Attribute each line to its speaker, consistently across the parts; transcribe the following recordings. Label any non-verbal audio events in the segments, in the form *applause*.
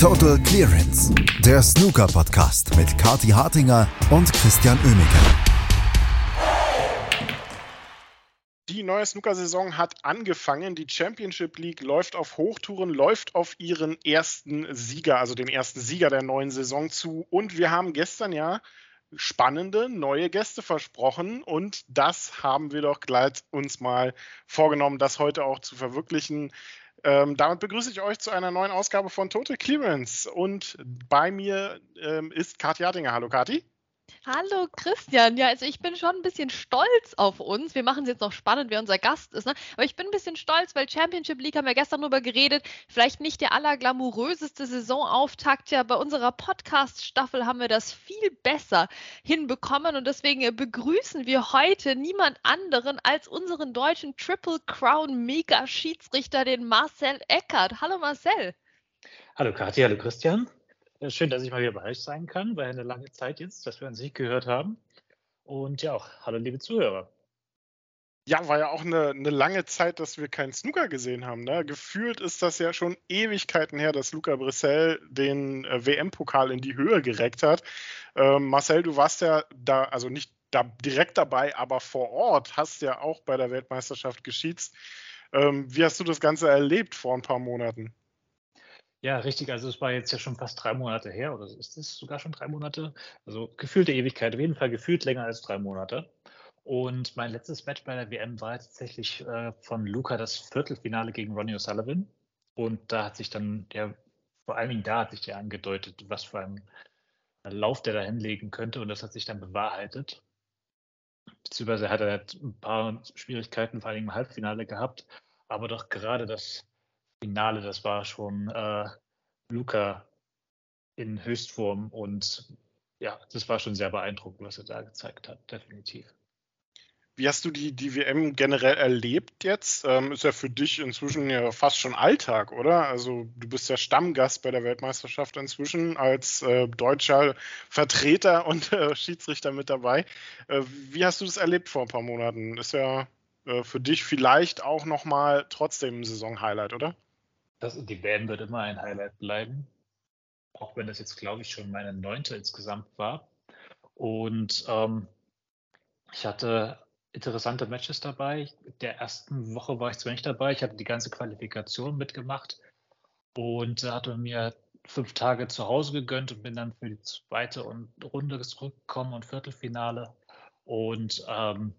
Speaker 1: Total Clearance, der Snooker-Podcast mit Kati Hartinger und Christian Oemeke.
Speaker 2: Die neue Snooker-Saison hat angefangen. Die Championship League läuft auf Hochtouren, läuft auf ihren ersten Sieger, also den ersten Sieger der neuen Saison zu. Und wir haben gestern ja spannende neue Gäste versprochen und das haben wir doch gleich uns mal vorgenommen, das heute auch zu verwirklichen. Ähm, damit begrüße ich euch zu einer neuen Ausgabe von Total Clearance. Und bei mir ähm, ist Kathi Hartinger. Hallo Kathi.
Speaker 3: Hallo Christian, ja, also ich bin schon ein bisschen stolz auf uns. Wir machen es jetzt noch spannend, wer unser Gast ist, ne? aber ich bin ein bisschen stolz, weil Championship League haben wir gestern drüber geredet. Vielleicht nicht der allerglamouröseste Saisonauftakt, ja, bei unserer Podcast-Staffel haben wir das viel besser hinbekommen und deswegen begrüßen wir heute niemand anderen als unseren deutschen Triple Crown Mega Schiedsrichter, den Marcel Eckert. Hallo Marcel.
Speaker 4: Hallo Kathi, hallo Christian. Schön, dass ich mal wieder bei euch sein kann. War eine lange Zeit jetzt, dass wir uns nicht gehört haben. Und ja, auch hallo liebe Zuhörer.
Speaker 2: Ja, war ja auch eine, eine lange Zeit, dass wir keinen Snooker gesehen haben. Ne? Gefühlt ist das ja schon Ewigkeiten her, dass Luca Brissell den äh, WM-Pokal in die Höhe gereckt hat. Ähm, Marcel, du warst ja da, also nicht da direkt dabei, aber vor Ort, hast ja auch bei der Weltmeisterschaft geschiedst. Ähm, wie hast du das Ganze erlebt vor ein paar Monaten?
Speaker 4: Ja, richtig. Also es war jetzt ja schon fast drei Monate her, oder ist es sogar schon drei Monate? Also gefühlte Ewigkeit, auf jeden Fall gefühlt länger als drei Monate. Und mein letztes Match bei der WM war tatsächlich äh, von Luca das Viertelfinale gegen Ronnie O'Sullivan. Und da hat sich dann, ja, vor allen Dingen da hat sich ja angedeutet, was für ein Lauf der da hinlegen könnte. Und das hat sich dann bewahrheitet. Beziehungsweise hat er halt ein paar Schwierigkeiten, vor allem im Halbfinale gehabt. Aber doch gerade das Finale, das war schon äh, Luca in Höchstform und ja, das war schon sehr beeindruckend, was er da gezeigt hat, definitiv.
Speaker 2: Wie hast du die, die WM generell erlebt jetzt? Ähm, ist ja für dich inzwischen ja fast schon Alltag, oder? Also du bist ja Stammgast bei der Weltmeisterschaft inzwischen als äh, deutscher Vertreter *laughs* und äh, Schiedsrichter mit dabei. Äh, wie hast du das erlebt vor ein paar Monaten? Ist ja äh, für dich vielleicht auch nochmal trotzdem ein Saison-Highlight, oder?
Speaker 4: Das, die WM wird immer ein Highlight bleiben. Auch wenn das jetzt, glaube ich, schon meine neunte insgesamt war. Und ähm, ich hatte interessante Matches dabei. Der ersten Woche war ich zwar nicht dabei, ich hatte die ganze Qualifikation mitgemacht und hatte mir fünf Tage zu Hause gegönnt und bin dann für die zweite Runde zurückgekommen und Viertelfinale. Und ähm,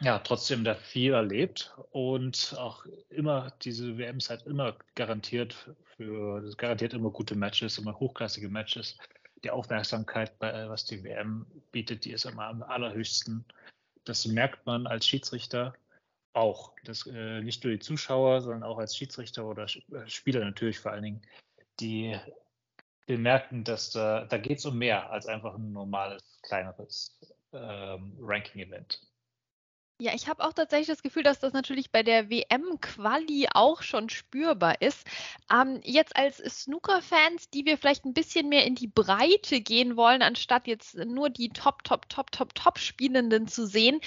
Speaker 4: ja, trotzdem da viel erlebt und auch immer, diese WMs halt immer garantiert für, garantiert immer gute Matches, immer hochklassige Matches. Die Aufmerksamkeit, bei, was die WM bietet, die ist immer am allerhöchsten. Das merkt man als Schiedsrichter auch. Das, äh, nicht nur die Zuschauer, sondern auch als Schiedsrichter oder äh, Spieler natürlich vor allen Dingen, die bemerken, dass da, da geht es um mehr als einfach ein normales, kleineres ähm, Ranking-Event.
Speaker 3: Ja, ich habe auch tatsächlich das Gefühl, dass das natürlich bei der WM-Quali auch schon spürbar ist. Ähm, jetzt als Snooker-Fans, die wir vielleicht ein bisschen mehr in die Breite gehen wollen, anstatt jetzt nur die Top, Top, Top, Top, Top-Spielenden zu sehen,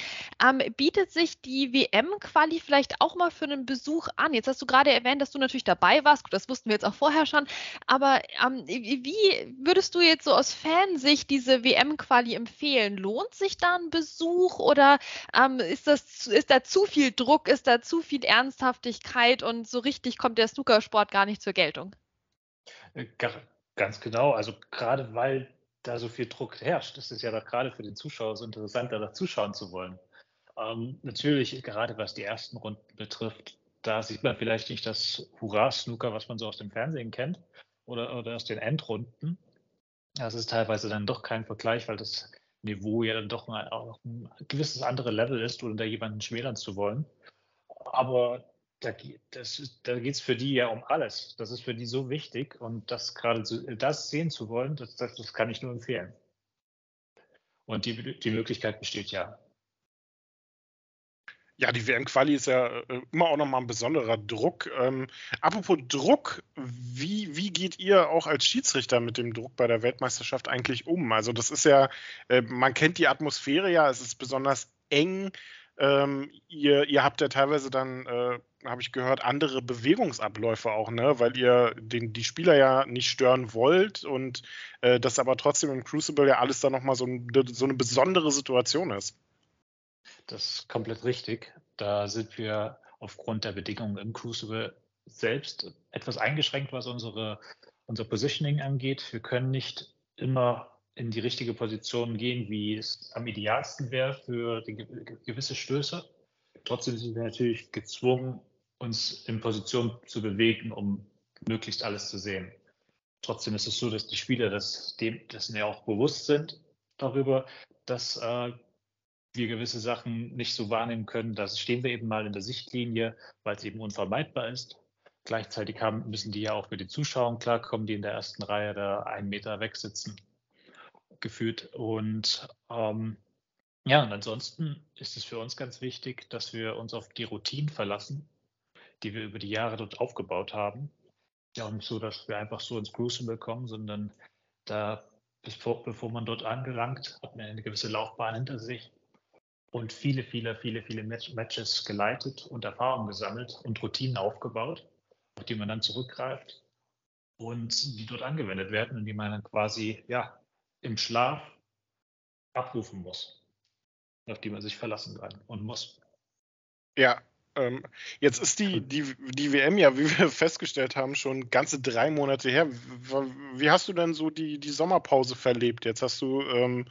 Speaker 3: ähm, bietet sich die WM-Quali vielleicht auch mal für einen Besuch an. Jetzt hast du gerade erwähnt, dass du natürlich dabei warst. Gut, das wussten wir jetzt auch vorher schon. Aber ähm, wie würdest du jetzt so aus Fansicht diese WM-Quali empfehlen? Lohnt sich da ein Besuch oder ähm, ist das, ist da zu viel Druck, ist da zu viel Ernsthaftigkeit und so richtig kommt der Snookersport gar nicht zur Geltung?
Speaker 4: Äh, ganz genau. Also gerade weil da so viel Druck herrscht, ist es ja doch gerade für den Zuschauer so interessant, da zuschauen zu wollen. Ähm, natürlich, gerade was die ersten Runden betrifft, da sieht man vielleicht nicht das Hurra-Snooker, was man so aus dem Fernsehen kennt oder, oder aus den Endrunden. Das ist teilweise dann doch kein Vergleich, weil das Niveau ja dann doch mal auch ein gewisses andere Level ist, ohne da jemanden schmälern zu wollen. Aber da, da geht es für die ja um alles. Das ist für die so wichtig und das gerade das sehen zu wollen, das, das, das kann ich nur empfehlen. Und die, die Möglichkeit besteht ja.
Speaker 2: Ja, die WM-Quali ist ja äh, immer auch nochmal ein besonderer Druck. Ähm, apropos Druck, wie, wie geht ihr auch als Schiedsrichter mit dem Druck bei der Weltmeisterschaft eigentlich um? Also das ist ja, äh, man kennt die Atmosphäre ja, es ist besonders eng. Ähm, ihr, ihr habt ja teilweise dann, äh, habe ich gehört, andere Bewegungsabläufe auch, ne? Weil ihr den, die Spieler ja nicht stören wollt und äh, das aber trotzdem im Crucible ja alles dann nochmal so, so eine besondere Situation ist.
Speaker 4: Das ist komplett richtig. Da sind wir aufgrund der Bedingungen im Crucible selbst etwas eingeschränkt, was unsere, unser Positioning angeht. Wir können nicht immer in die richtige Position gehen, wie es am idealsten wäre für gewisse Stöße. Trotzdem sind wir natürlich gezwungen, uns in Position zu bewegen, um möglichst alles zu sehen. Trotzdem ist es so, dass die Spieler das, dem, dessen ja auch bewusst sind darüber, dass äh, wir gewisse Sachen nicht so wahrnehmen können. Da stehen wir eben mal in der Sichtlinie, weil es eben unvermeidbar ist. Gleichzeitig haben, müssen die ja auch mit den Zuschauern klarkommen, die in der ersten Reihe da einen Meter weg sitzen gefühlt. Und ähm, ja, und ansonsten ist es für uns ganz wichtig, dass wir uns auf die Routinen verlassen, die wir über die Jahre dort aufgebaut haben. Ja, und so, dass wir einfach so ins Crucible kommen, sondern da, bevor, bevor man dort angelangt, hat man eine gewisse Laufbahn hinter sich und viele, viele, viele, viele Matches geleitet und Erfahrungen gesammelt und Routinen aufgebaut, auf die man dann zurückgreift und die dort angewendet werden und die man dann quasi ja, im Schlaf abrufen muss, auf die man sich verlassen kann und muss.
Speaker 2: Ja, ähm, jetzt ist die, die, die WM ja, wie wir festgestellt haben, schon ganze drei Monate her. Wie hast du denn so die, die Sommerpause verlebt? Jetzt hast du ähm,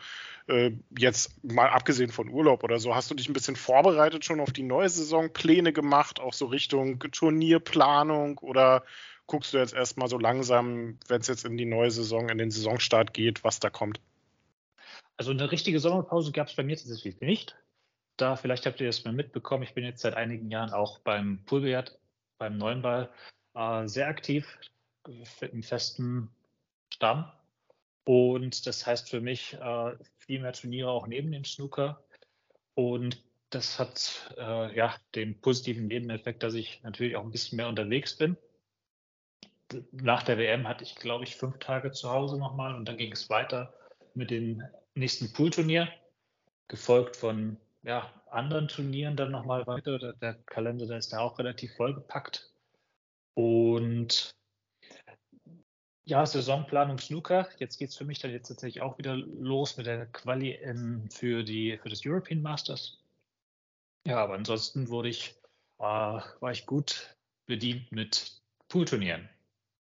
Speaker 2: äh, jetzt mal abgesehen von Urlaub oder so, hast du dich ein bisschen vorbereitet schon auf die neue Saison, Pläne gemacht, auch so Richtung Turnierplanung oder guckst du jetzt erstmal so langsam, wenn es jetzt in die neue Saison, in den Saisonstart geht, was da kommt?
Speaker 4: Also eine richtige Sommerpause gab es bei mir tatsächlich nicht. Da, vielleicht habt ihr das mal mitbekommen, ich bin jetzt seit einigen Jahren auch beim Poolbillard, beim neuen Ball, äh, sehr aktiv, im festen Stamm. Und das heißt für mich äh, viel mehr Turniere auch neben dem Snooker. Und das hat äh, ja den positiven Nebeneffekt, dass ich natürlich auch ein bisschen mehr unterwegs bin nach der WM hatte ich, glaube ich, fünf Tage zu Hause nochmal und dann ging es weiter mit dem nächsten Poolturnier, gefolgt von ja, anderen Turnieren dann nochmal weiter. Der, der Kalender der ist da auch relativ vollgepackt. Und ja, Saisonplanung Snooker. Jetzt geht es für mich dann jetzt tatsächlich auch wieder los mit der Quali in, für, die, für das European Masters. Ja, aber ansonsten wurde ich, äh, war ich gut bedient mit Poolturnieren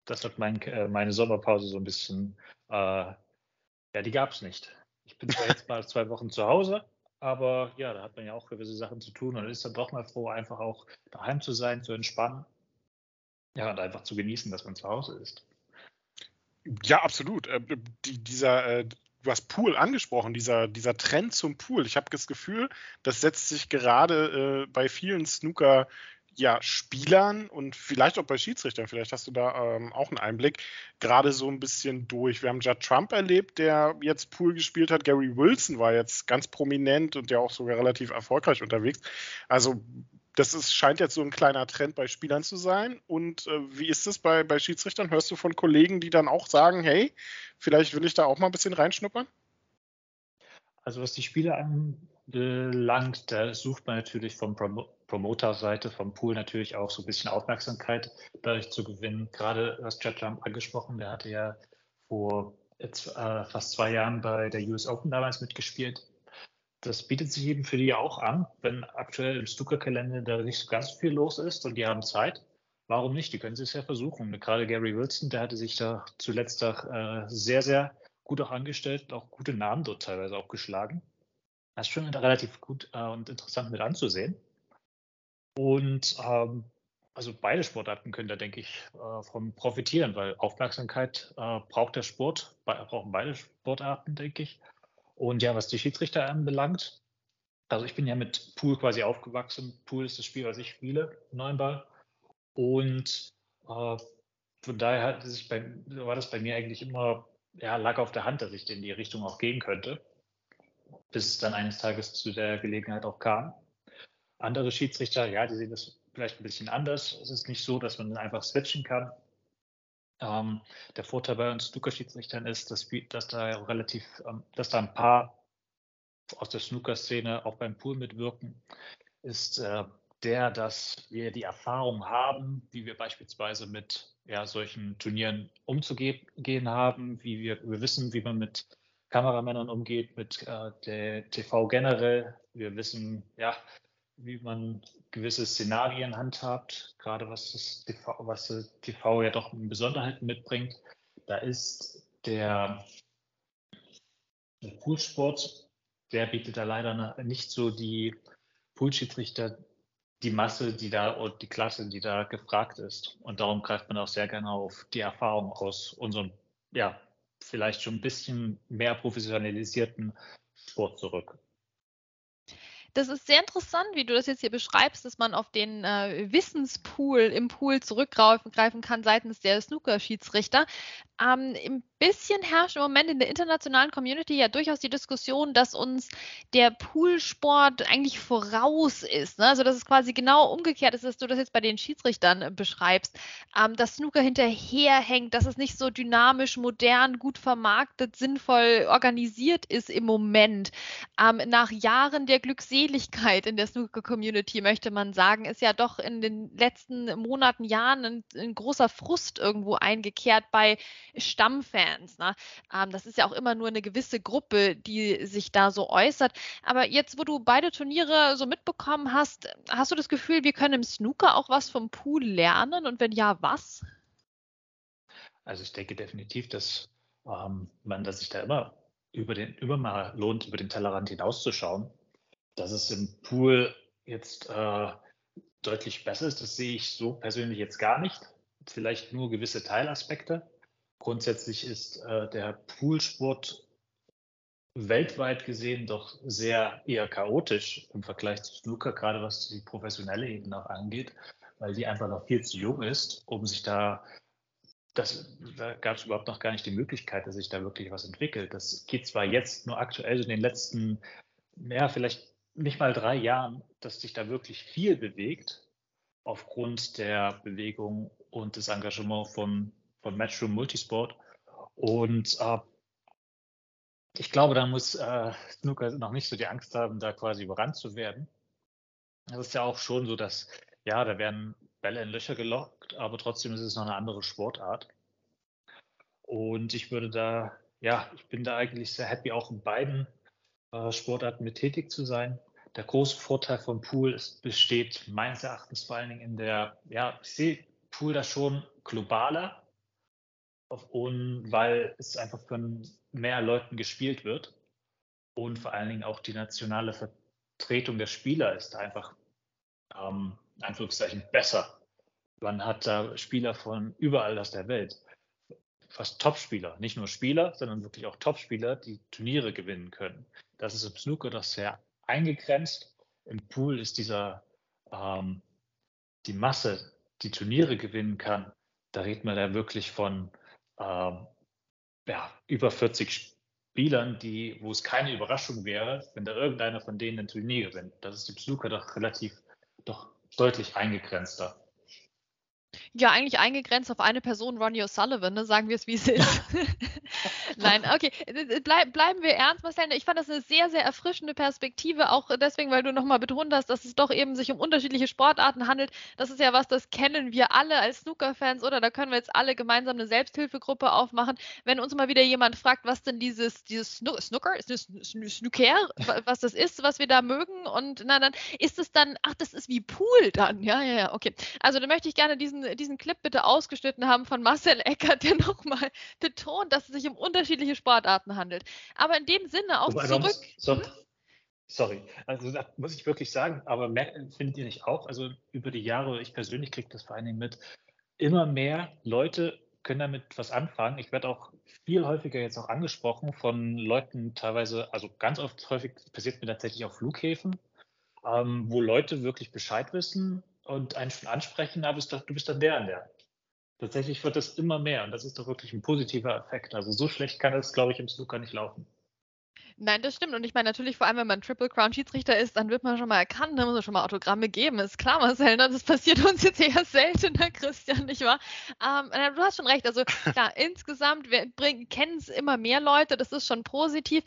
Speaker 4: das hat mein, äh, meine Sommerpause so ein bisschen, äh, ja, die gab es nicht. Ich bin zwar jetzt mal zwei Wochen zu Hause, aber ja, da hat man ja auch gewisse Sachen zu tun und ist dann doch mal froh, einfach auch daheim zu sein, zu entspannen. Ja, und einfach zu genießen, dass man zu Hause ist.
Speaker 2: Ja, absolut. Äh, die, dieser, äh, du hast Pool angesprochen, dieser, dieser Trend zum Pool. Ich habe das Gefühl, das setzt sich gerade äh, bei vielen Snooker ja, Spielern und vielleicht auch bei Schiedsrichtern, vielleicht hast du da ähm, auch einen Einblick, gerade so ein bisschen durch. Wir haben Judd Trump erlebt, der jetzt Pool gespielt hat. Gary Wilson war jetzt ganz prominent und der auch sogar relativ erfolgreich unterwegs. Also das ist, scheint jetzt so ein kleiner Trend bei Spielern zu sein. Und äh, wie ist es bei, bei Schiedsrichtern? Hörst du von Kollegen, die dann auch sagen, hey, vielleicht will ich da auch mal ein bisschen reinschnuppern?
Speaker 4: Also was die Spieler anbelangt, da sucht man natürlich vom Prom Promoter-Seite, vom Pool natürlich auch so ein bisschen Aufmerksamkeit dadurch zu gewinnen. Gerade was Chad Trump angesprochen, der hatte ja vor äh, fast zwei Jahren bei der US Open damals mitgespielt. Das bietet sich eben für die auch an, wenn aktuell im Snooker-Kalender da nicht so ganz viel los ist und die haben Zeit. Warum nicht? Die können es ja versuchen. Gerade Gary Wilson, der hatte sich da zuletzt auch, äh, sehr, sehr gut auch angestellt, auch gute Namen dort teilweise auch geschlagen. Das ist schon relativ gut äh, und interessant mit anzusehen. Und ähm, also beide Sportarten können da, denke ich, äh, von profitieren, weil Aufmerksamkeit äh, braucht der Sport, brauchen beide Sportarten, denke ich. Und ja, was die Schiedsrichter anbelangt, also ich bin ja mit Pool quasi aufgewachsen. Pool ist das Spiel, was ich spiele, neuen Ball. Und äh, von daher bei, war das bei mir eigentlich immer ja, lag auf der Hand, dass ich in die Richtung auch gehen könnte, bis es dann eines Tages zu der Gelegenheit auch kam. Andere Schiedsrichter, ja, die sehen das vielleicht ein bisschen anders. Es ist nicht so, dass man einfach switchen kann. Ähm, der Vorteil bei uns Snooker-Schiedsrichtern ist, dass, dass da relativ, ähm, dass da ein paar aus der Snooker-Szene auch beim Pool mitwirken, ist äh, der, dass wir die Erfahrung haben, wie wir beispielsweise mit ja, solchen Turnieren umzugehen haben, wie wir, wir wissen, wie man mit Kameramännern umgeht, mit äh, der TV generell. Wir wissen, ja, wie man gewisse Szenarien handhabt, gerade was das TV, was das TV ja doch in Besonderheiten mitbringt. Da ist der, der Poolsport, der bietet da leider nicht so die Poolschiedsrichter die Masse, die da und die Klasse, die da gefragt ist. Und darum greift man auch sehr gerne auf die Erfahrung aus unserem, ja, vielleicht schon ein bisschen mehr professionalisierten Sport zurück.
Speaker 3: Das ist sehr interessant, wie du das jetzt hier beschreibst, dass man auf den äh, Wissenspool im Pool zurückgreifen kann seitens der Snooker-Schiedsrichter. Ähm, bisschen herrscht im Moment in der internationalen Community ja durchaus die Diskussion, dass uns der Poolsport eigentlich voraus ist. Ne? Also dass es quasi genau umgekehrt ist, dass du das jetzt bei den Schiedsrichtern äh, beschreibst, ähm, dass Snooker hinterherhängt, dass es nicht so dynamisch, modern, gut vermarktet, sinnvoll organisiert ist im Moment. Ähm, nach Jahren der Glückseligkeit in der Snooker-Community möchte man sagen, ist ja doch in den letzten Monaten, Jahren ein, ein großer Frust irgendwo eingekehrt bei Stammfans. Ne? Ähm, das ist ja auch immer nur eine gewisse Gruppe, die sich da so äußert. Aber jetzt, wo du beide Turniere so mitbekommen hast, hast du das Gefühl, wir können im Snooker auch was vom Pool lernen? Und wenn ja, was?
Speaker 4: Also ich denke definitiv, dass ähm, man dass sich da immer über den über mal lohnt, über den Tellerrand hinauszuschauen. Dass es im Pool jetzt äh, deutlich besser ist, das sehe ich so persönlich jetzt gar nicht. Vielleicht nur gewisse Teilaspekte. Grundsätzlich ist äh, der Poolsport weltweit gesehen doch sehr eher chaotisch im Vergleich zu Snooker, gerade was die professionelle Ebene auch angeht, weil die einfach noch viel zu jung ist, um sich da, das, da gab es überhaupt noch gar nicht die Möglichkeit, dass sich da wirklich was entwickelt. Das geht zwar jetzt nur aktuell in den letzten, ja, vielleicht nicht mal drei Jahren, dass sich da wirklich viel bewegt aufgrund der Bewegung und des Engagements von von Matchroom Multisport. Und äh, ich glaube, da muss äh, Snooker noch nicht so die Angst haben, da quasi überrannt zu werden. Das ist ja auch schon so, dass, ja, da werden Bälle in Löcher gelockt, aber trotzdem ist es noch eine andere Sportart. Und ich würde da, ja, ich bin da eigentlich sehr happy, auch in beiden äh, Sportarten mit tätig zu sein. Der große Vorteil vom Pool ist, besteht meines Erachtens vor allen Dingen in der, ja, ich sehe Pool da schon globaler und weil es einfach von mehr Leuten gespielt wird und vor allen Dingen auch die nationale Vertretung der Spieler ist einfach ähm, Anführungszeichen besser. Man hat da Spieler von überall aus der Welt, fast Topspieler, nicht nur Spieler, sondern wirklich auch Topspieler, die Turniere gewinnen können. Das ist im Snooker doch sehr eingegrenzt. Im Pool ist dieser ähm, die Masse, die Turniere gewinnen kann. Da redet man da wirklich von ähm, ja, über 40 Spielern, die, wo es keine Überraschung wäre, wenn da irgendeiner von denen ein Turnier gewinnt. Das ist im Snooker doch relativ, doch deutlich eingegrenzter.
Speaker 3: Ja, eigentlich eingegrenzt auf eine Person, Ronnie O'Sullivan, ne? sagen wir es, wie es ist. *laughs* Nein, okay. Bleib, bleiben wir ernst, Marcel. Ich fand das eine sehr, sehr erfrischende Perspektive, auch deswegen, weil du nochmal betont hast, dass es doch eben sich um unterschiedliche Sportarten handelt. Das ist ja was, das kennen wir alle als Snooker-Fans, oder? Da können wir jetzt alle gemeinsam eine Selbsthilfegruppe aufmachen. Wenn uns mal wieder jemand fragt, was denn dieses, dieses Snooker, ist das Snooker, was das ist, was wir da mögen, und na, dann ist es dann, ach, das ist wie Pool dann. Ja, ja, ja, okay. Also dann möchte ich gerne diesen, diesen Clip bitte ausgeschnitten haben von Marcel Eckert, der *laughs* nochmal betont, dass es sich um unterschiedliche Sportarten handelt. Aber in dem Sinne auch aber zurück.
Speaker 4: So, sorry, also das muss ich wirklich sagen, aber findet ihr nicht auch? Also über die Jahre, ich persönlich kriege das vor allen Dingen mit, immer mehr Leute können damit was anfangen. Ich werde auch viel häufiger jetzt auch angesprochen von Leuten teilweise, also ganz oft häufig passiert mir tatsächlich auf Flughäfen, ähm, wo Leute wirklich Bescheid wissen und einen schon ansprechen, aber du bist dann der an der. Tatsächlich wird das immer mehr und das ist doch wirklich ein positiver Effekt. Also so schlecht kann es, glaube ich, im Snooker nicht laufen.
Speaker 3: Nein, das stimmt. Und ich meine natürlich, vor allem, wenn man Triple Crown Schiedsrichter ist, dann wird man schon mal erkannt, dann muss man schon mal Autogramme geben. Ist klar, Marcel, ne? das passiert uns jetzt eher seltener, *laughs* Christian, nicht wahr? Ähm, du hast schon recht. Also klar, *laughs* insgesamt kennen es immer mehr Leute, das ist schon positiv.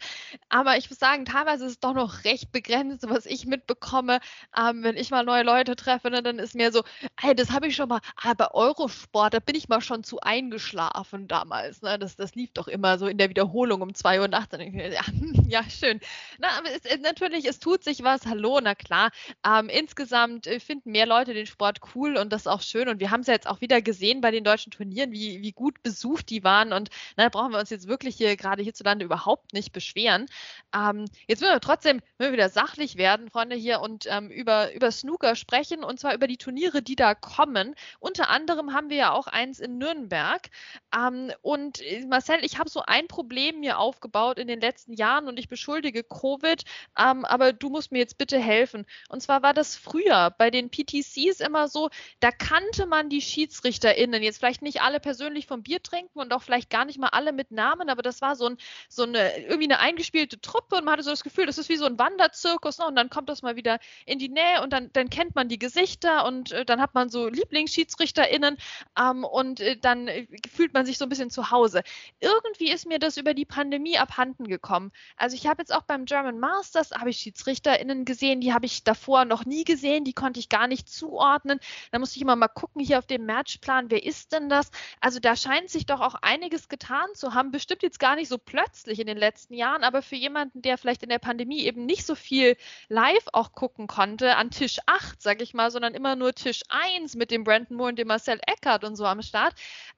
Speaker 3: Aber ich muss sagen, teilweise ist es doch noch recht begrenzt, was ich mitbekomme. Ähm, wenn ich mal neue Leute treffe, ne, dann ist mir so, hey, das habe ich schon mal, ah, bei Eurosport, da bin ich mal schon zu eingeschlafen damals. Ne? Das, das lief doch immer so in der Wiederholung um 2 Uhr nachts. Ja, ja, schön. Na, es, es, natürlich, es tut sich was. Hallo, na klar. Ähm, insgesamt äh, finden mehr Leute den Sport cool und das auch schön. Und wir haben es ja jetzt auch wieder gesehen bei den deutschen Turnieren, wie, wie gut besucht die waren. Und da brauchen wir uns jetzt wirklich hier gerade hierzulande überhaupt nicht beschweren. Ähm, jetzt müssen wir trotzdem wir wieder sachlich werden, Freunde, hier und ähm, über, über Snooker sprechen und zwar über die Turniere, die da kommen. Unter anderem haben wir ja auch eins in Nürnberg. Ähm, und äh, Marcel, ich habe so ein Problem mir aufgebaut in den letzten Jahren und ich beschuldige Covid, ähm, aber du musst mir jetzt bitte helfen. Und zwar war das früher bei den PTCs immer so, da kannte man die SchiedsrichterInnen, jetzt vielleicht nicht alle persönlich vom Bier trinken und auch vielleicht gar nicht mal alle mit Namen, aber das war so, ein, so eine, irgendwie eine eingespielte Truppe und man hatte so das Gefühl, das ist wie so ein Wanderzirkus ne? und dann kommt das mal wieder in die Nähe und dann, dann kennt man die Gesichter und äh, dann hat man so LieblingsschiedsrichterInnen ähm, und äh, dann äh, fühlt man sich so ein bisschen zu Hause. Irgendwie ist mir das über die Pandemie abhanden gekommen. Also ich habe jetzt auch beim German Masters, habe ich SchiedsrichterInnen gesehen, die habe ich davor noch nie gesehen, die konnte ich gar nicht zuordnen. Da musste ich immer mal gucken hier auf dem Matchplan, wer ist denn das? Also da scheint sich doch auch einiges getan zu haben, bestimmt jetzt gar nicht so plötzlich in den letzten Jahren, aber für jemanden, der vielleicht in der Pandemie eben nicht so viel live auch gucken konnte, an Tisch 8, sage ich mal, sondern immer nur Tisch 1 mit dem Brandon Moore und dem Marcel Eckert und so am Start,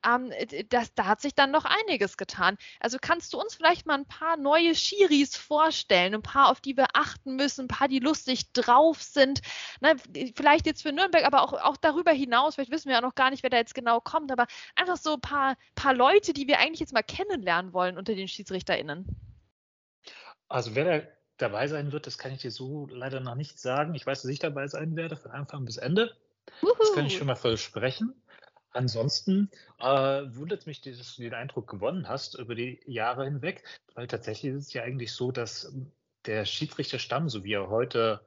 Speaker 3: ähm, das, da hat sich dann noch einiges getan. Also kannst du uns vielleicht mal ein paar neue Schiris vorstellen, ein paar, auf die wir achten müssen, ein paar, die lustig drauf sind. Ne, vielleicht jetzt für Nürnberg, aber auch, auch darüber hinaus, vielleicht wissen wir ja noch gar nicht, wer da jetzt genau kommt, aber einfach so ein paar, paar Leute, die wir eigentlich jetzt mal kennenlernen wollen unter den SchiedsrichterInnen.
Speaker 4: Also wer da dabei sein wird, das kann ich dir so leider noch nicht sagen. Ich weiß, dass ich dabei sein werde, von Anfang bis Ende. Uhu. Das kann ich schon mal versprechen. Ansonsten äh, wundert mich, dass du den Eindruck gewonnen hast über die Jahre hinweg, weil tatsächlich ist es ja eigentlich so, dass der Schiedsrichterstamm, so wie er heute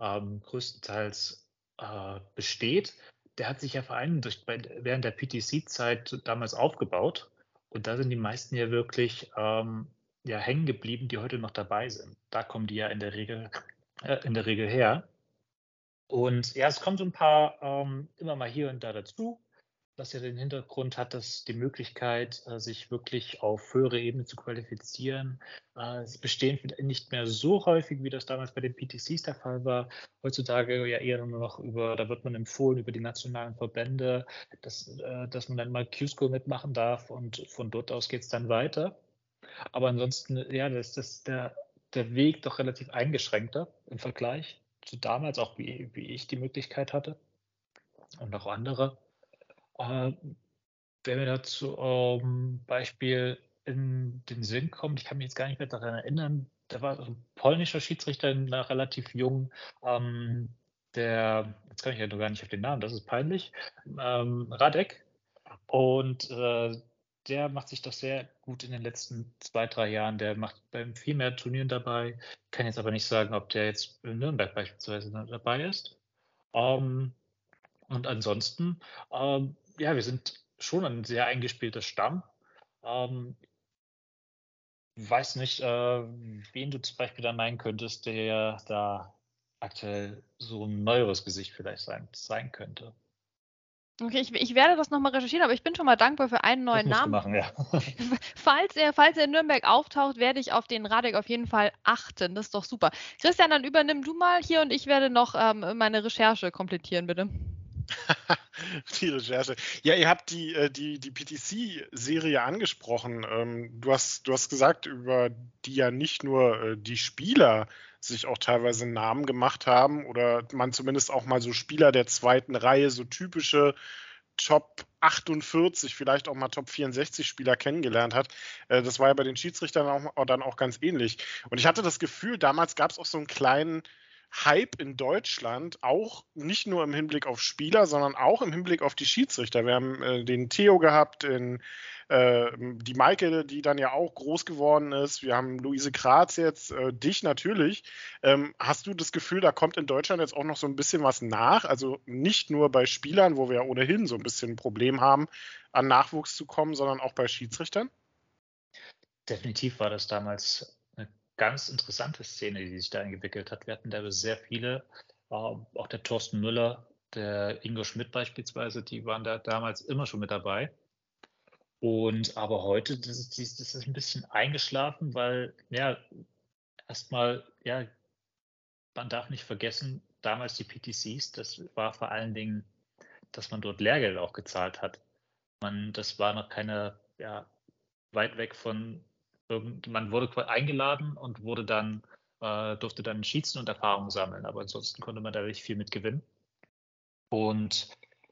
Speaker 4: ähm, größtenteils äh, besteht, der hat sich ja vor allem durch, bei, während der PTC-Zeit damals aufgebaut. Und da sind die meisten ja wirklich ähm, ja, hängen geblieben, die heute noch dabei sind. Da kommen die ja in der Regel, äh, in der Regel her. Und ja, es kommen so ein paar ähm, immer mal hier und da dazu was ja den Hintergrund hat, dass die Möglichkeit, äh, sich wirklich auf höhere Ebene zu qualifizieren, äh, es bestehen nicht mehr so häufig, wie das damals bei den PTCs der Fall war. Heutzutage ja eher nur noch über, da wird man empfohlen über die nationalen Verbände, dass, äh, dass man dann mal Q-School mitmachen darf und von dort aus geht es dann weiter. Aber ansonsten, ja, das ist der, der Weg doch relativ eingeschränkter im Vergleich zu damals, auch wie, wie ich die Möglichkeit hatte und auch andere. Äh, wenn mir dazu ähm, Beispiel in den Sinn kommt, ich kann mich jetzt gar nicht mehr daran erinnern, da war ein polnischer Schiedsrichter, relativ jung, ähm, der, jetzt kann ich ja noch gar nicht auf den Namen, das ist peinlich, ähm, Radek. Und äh, der macht sich doch sehr gut in den letzten zwei, drei Jahren. Der macht bei viel mehr Turnieren dabei. Kann jetzt aber nicht sagen, ob der jetzt in Nürnberg beispielsweise dabei ist. Ähm, und ansonsten, ähm, ja, wir sind schon ein sehr eingespielter Stamm. Ähm, weiß nicht, äh, wen du zum Beispiel da meinen könntest, der da aktuell so ein neueres Gesicht vielleicht sein, sein könnte.
Speaker 3: Okay, ich, ich, werde das nochmal recherchieren, aber ich bin schon mal dankbar für einen neuen Namen.
Speaker 4: Machen, ja. *laughs*
Speaker 3: falls, er, falls er in Nürnberg auftaucht, werde ich auf den Radek auf jeden Fall achten. Das ist doch super. Christian, dann übernimm du mal hier und ich werde noch ähm, meine Recherche komplettieren, bitte. *laughs*
Speaker 2: die Recherche. Ja, ihr habt die, äh, die, die PTC-Serie angesprochen. Ähm, du hast, du hast gesagt, über die ja nicht nur äh, die Spieler sich auch teilweise Namen gemacht haben oder man zumindest auch mal so Spieler der zweiten Reihe, so typische Top 48, vielleicht auch mal Top 64 Spieler kennengelernt hat. Äh, das war ja bei den Schiedsrichtern auch, dann auch ganz ähnlich. Und ich hatte das Gefühl, damals gab es auch so einen kleinen Hype in Deutschland, auch nicht nur im Hinblick auf Spieler, sondern auch im Hinblick auf die Schiedsrichter. Wir haben äh, den Theo gehabt, den, äh, die Maike, die dann ja auch groß geworden ist. Wir haben Luise Kratz jetzt, äh, dich natürlich. Ähm, hast du das Gefühl, da kommt in Deutschland jetzt auch noch so ein bisschen was nach? Also nicht nur bei Spielern, wo wir ja ohnehin so ein bisschen ein Problem haben, an Nachwuchs zu kommen, sondern auch bei Schiedsrichtern?
Speaker 4: Definitiv war das damals ganz interessante Szene, die sich da entwickelt hat. Wir hatten da sehr viele, äh, auch der Thorsten Müller, der Ingo Schmidt beispielsweise, die waren da damals immer schon mit dabei. Und aber heute, das ist, das ist ein bisschen eingeschlafen, weil, ja, erstmal, ja, man darf nicht vergessen, damals die PTCs, das war vor allen Dingen, dass man dort Lehrgeld auch gezahlt hat. Man, das war noch keine, ja, weit weg von man wurde eingeladen und wurde dann, äh, durfte dann schießen und Erfahrungen sammeln, aber ansonsten konnte man da wirklich viel mit gewinnen. Und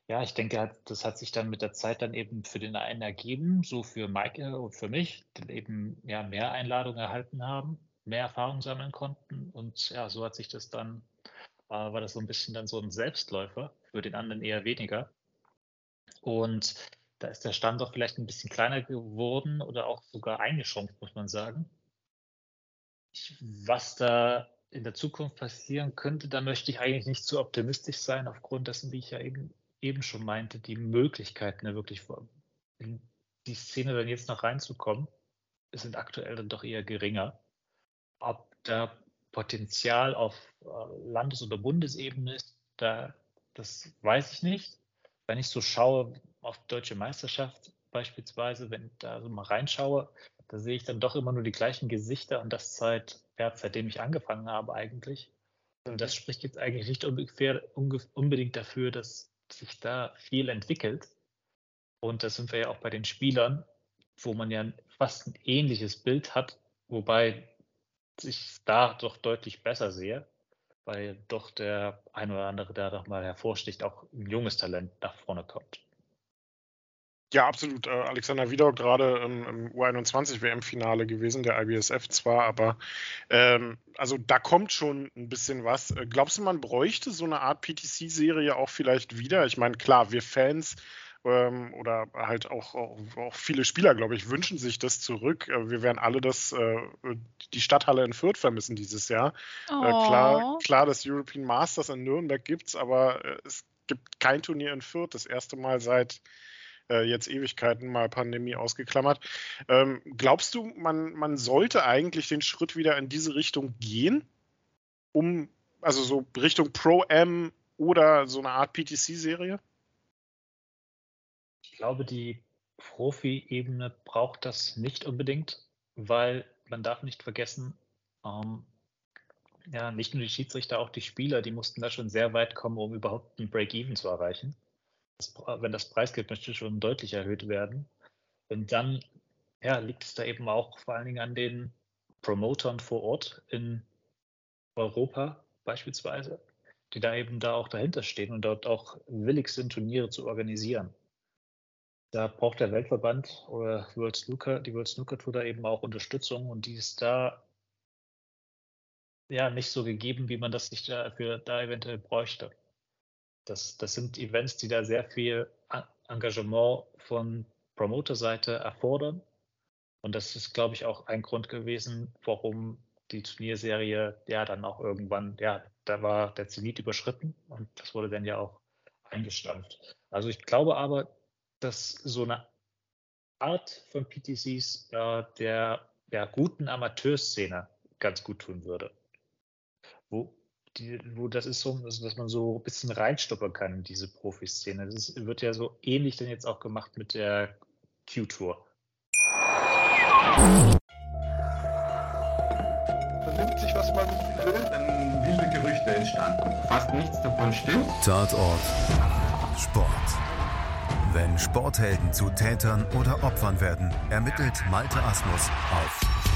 Speaker 4: ja, ich denke, das hat sich dann mit der Zeit dann eben für den einen ergeben, so für Maike und für mich, die eben ja mehr Einladungen erhalten haben, mehr Erfahrungen sammeln konnten. Und ja, so hat sich das dann, äh, war das so ein bisschen dann so ein Selbstläufer, für den anderen eher weniger. Und da ist der Standort vielleicht ein bisschen kleiner geworden oder auch sogar eingeschrumpft, muss man sagen. Was da in der Zukunft passieren könnte, da möchte ich eigentlich nicht zu optimistisch sein, aufgrund dessen, wie ich ja eben, eben schon meinte, die Möglichkeiten wirklich in die Szene dann jetzt noch reinzukommen, sind aktuell dann doch eher geringer. Ob da Potenzial auf äh, Landes- oder Bundesebene ist, da, das weiß ich nicht. Wenn ich so schaue, auf deutsche Meisterschaft beispielsweise, wenn ich da so mal reinschaue, da sehe ich dann doch immer nur die gleichen Gesichter und das seit, ja, seitdem ich angefangen habe eigentlich. Und das spricht jetzt eigentlich nicht unbedingt dafür, dass sich da viel entwickelt. Und da sind wir ja auch bei den Spielern, wo man ja fast ein ähnliches Bild hat, wobei ich da doch deutlich besser sehe, weil doch der ein oder andere, der doch mal hervorsticht, auch ein junges Talent nach vorne kommt.
Speaker 2: Ja, absolut. Äh, Alexander Wiedok gerade im U21-WM-Finale gewesen, der IBSF zwar, aber ähm, also da kommt schon ein bisschen was. Äh, glaubst du, man bräuchte so eine Art PTC-Serie auch vielleicht wieder? Ich meine, klar, wir Fans ähm, oder halt auch, auch, auch, viele Spieler, glaube ich, wünschen sich das zurück. Äh, wir werden alle das, äh, die Stadthalle in Fürth vermissen dieses Jahr. Oh. klar, klar, das European Masters in Nürnberg gibt es, aber äh, es gibt kein Turnier in Fürth. Das erste Mal seit äh, jetzt Ewigkeiten mal Pandemie ausgeklammert. Ähm, glaubst du, man, man sollte eigentlich den Schritt wieder in diese Richtung gehen, um, also so Richtung Pro-M oder so eine Art PTC-Serie?
Speaker 4: Ich glaube, die Profi-Ebene braucht das nicht unbedingt, weil man darf nicht vergessen, ähm, ja, nicht nur die Schiedsrichter, auch die Spieler, die mussten da schon sehr weit kommen, um überhaupt ein Break-Even zu erreichen wenn das Preisgeld möchte schon deutlich erhöht werden. Und dann ja, liegt es da eben auch vor allen Dingen an den Promotern vor Ort in Europa beispielsweise, die da eben da auch dahinter stehen und dort auch willig sind, Turniere zu organisieren. Da braucht der Weltverband oder World Snooker, die World Snooker Tour da eben auch Unterstützung und die ist da ja nicht so gegeben, wie man das sich dafür da eventuell bräuchte. Das, das sind Events, die da sehr viel Engagement von Promoter-Seite erfordern. Und das ist, glaube ich, auch ein Grund gewesen, warum die Turnierserie ja dann auch irgendwann, ja, da war der Zenit überschritten und das wurde dann ja auch eingestampft. Also ich glaube aber, dass so eine Art von PTCs äh, der, der guten Amateurszene ganz gut tun würde. Wo, die, wo das ist so, also dass man so ein bisschen reinstoppern kann in diese Profiszene. Das wird ja so ähnlich dann jetzt auch gemacht mit der Q-Tour.
Speaker 5: Vernimmt sich, was man will, dann wilde Gerüchte entstanden. Fast nichts davon stimmt.
Speaker 1: Tatort. Sport. Wenn Sporthelden zu Tätern oder Opfern werden, ermittelt Malte Asmus auf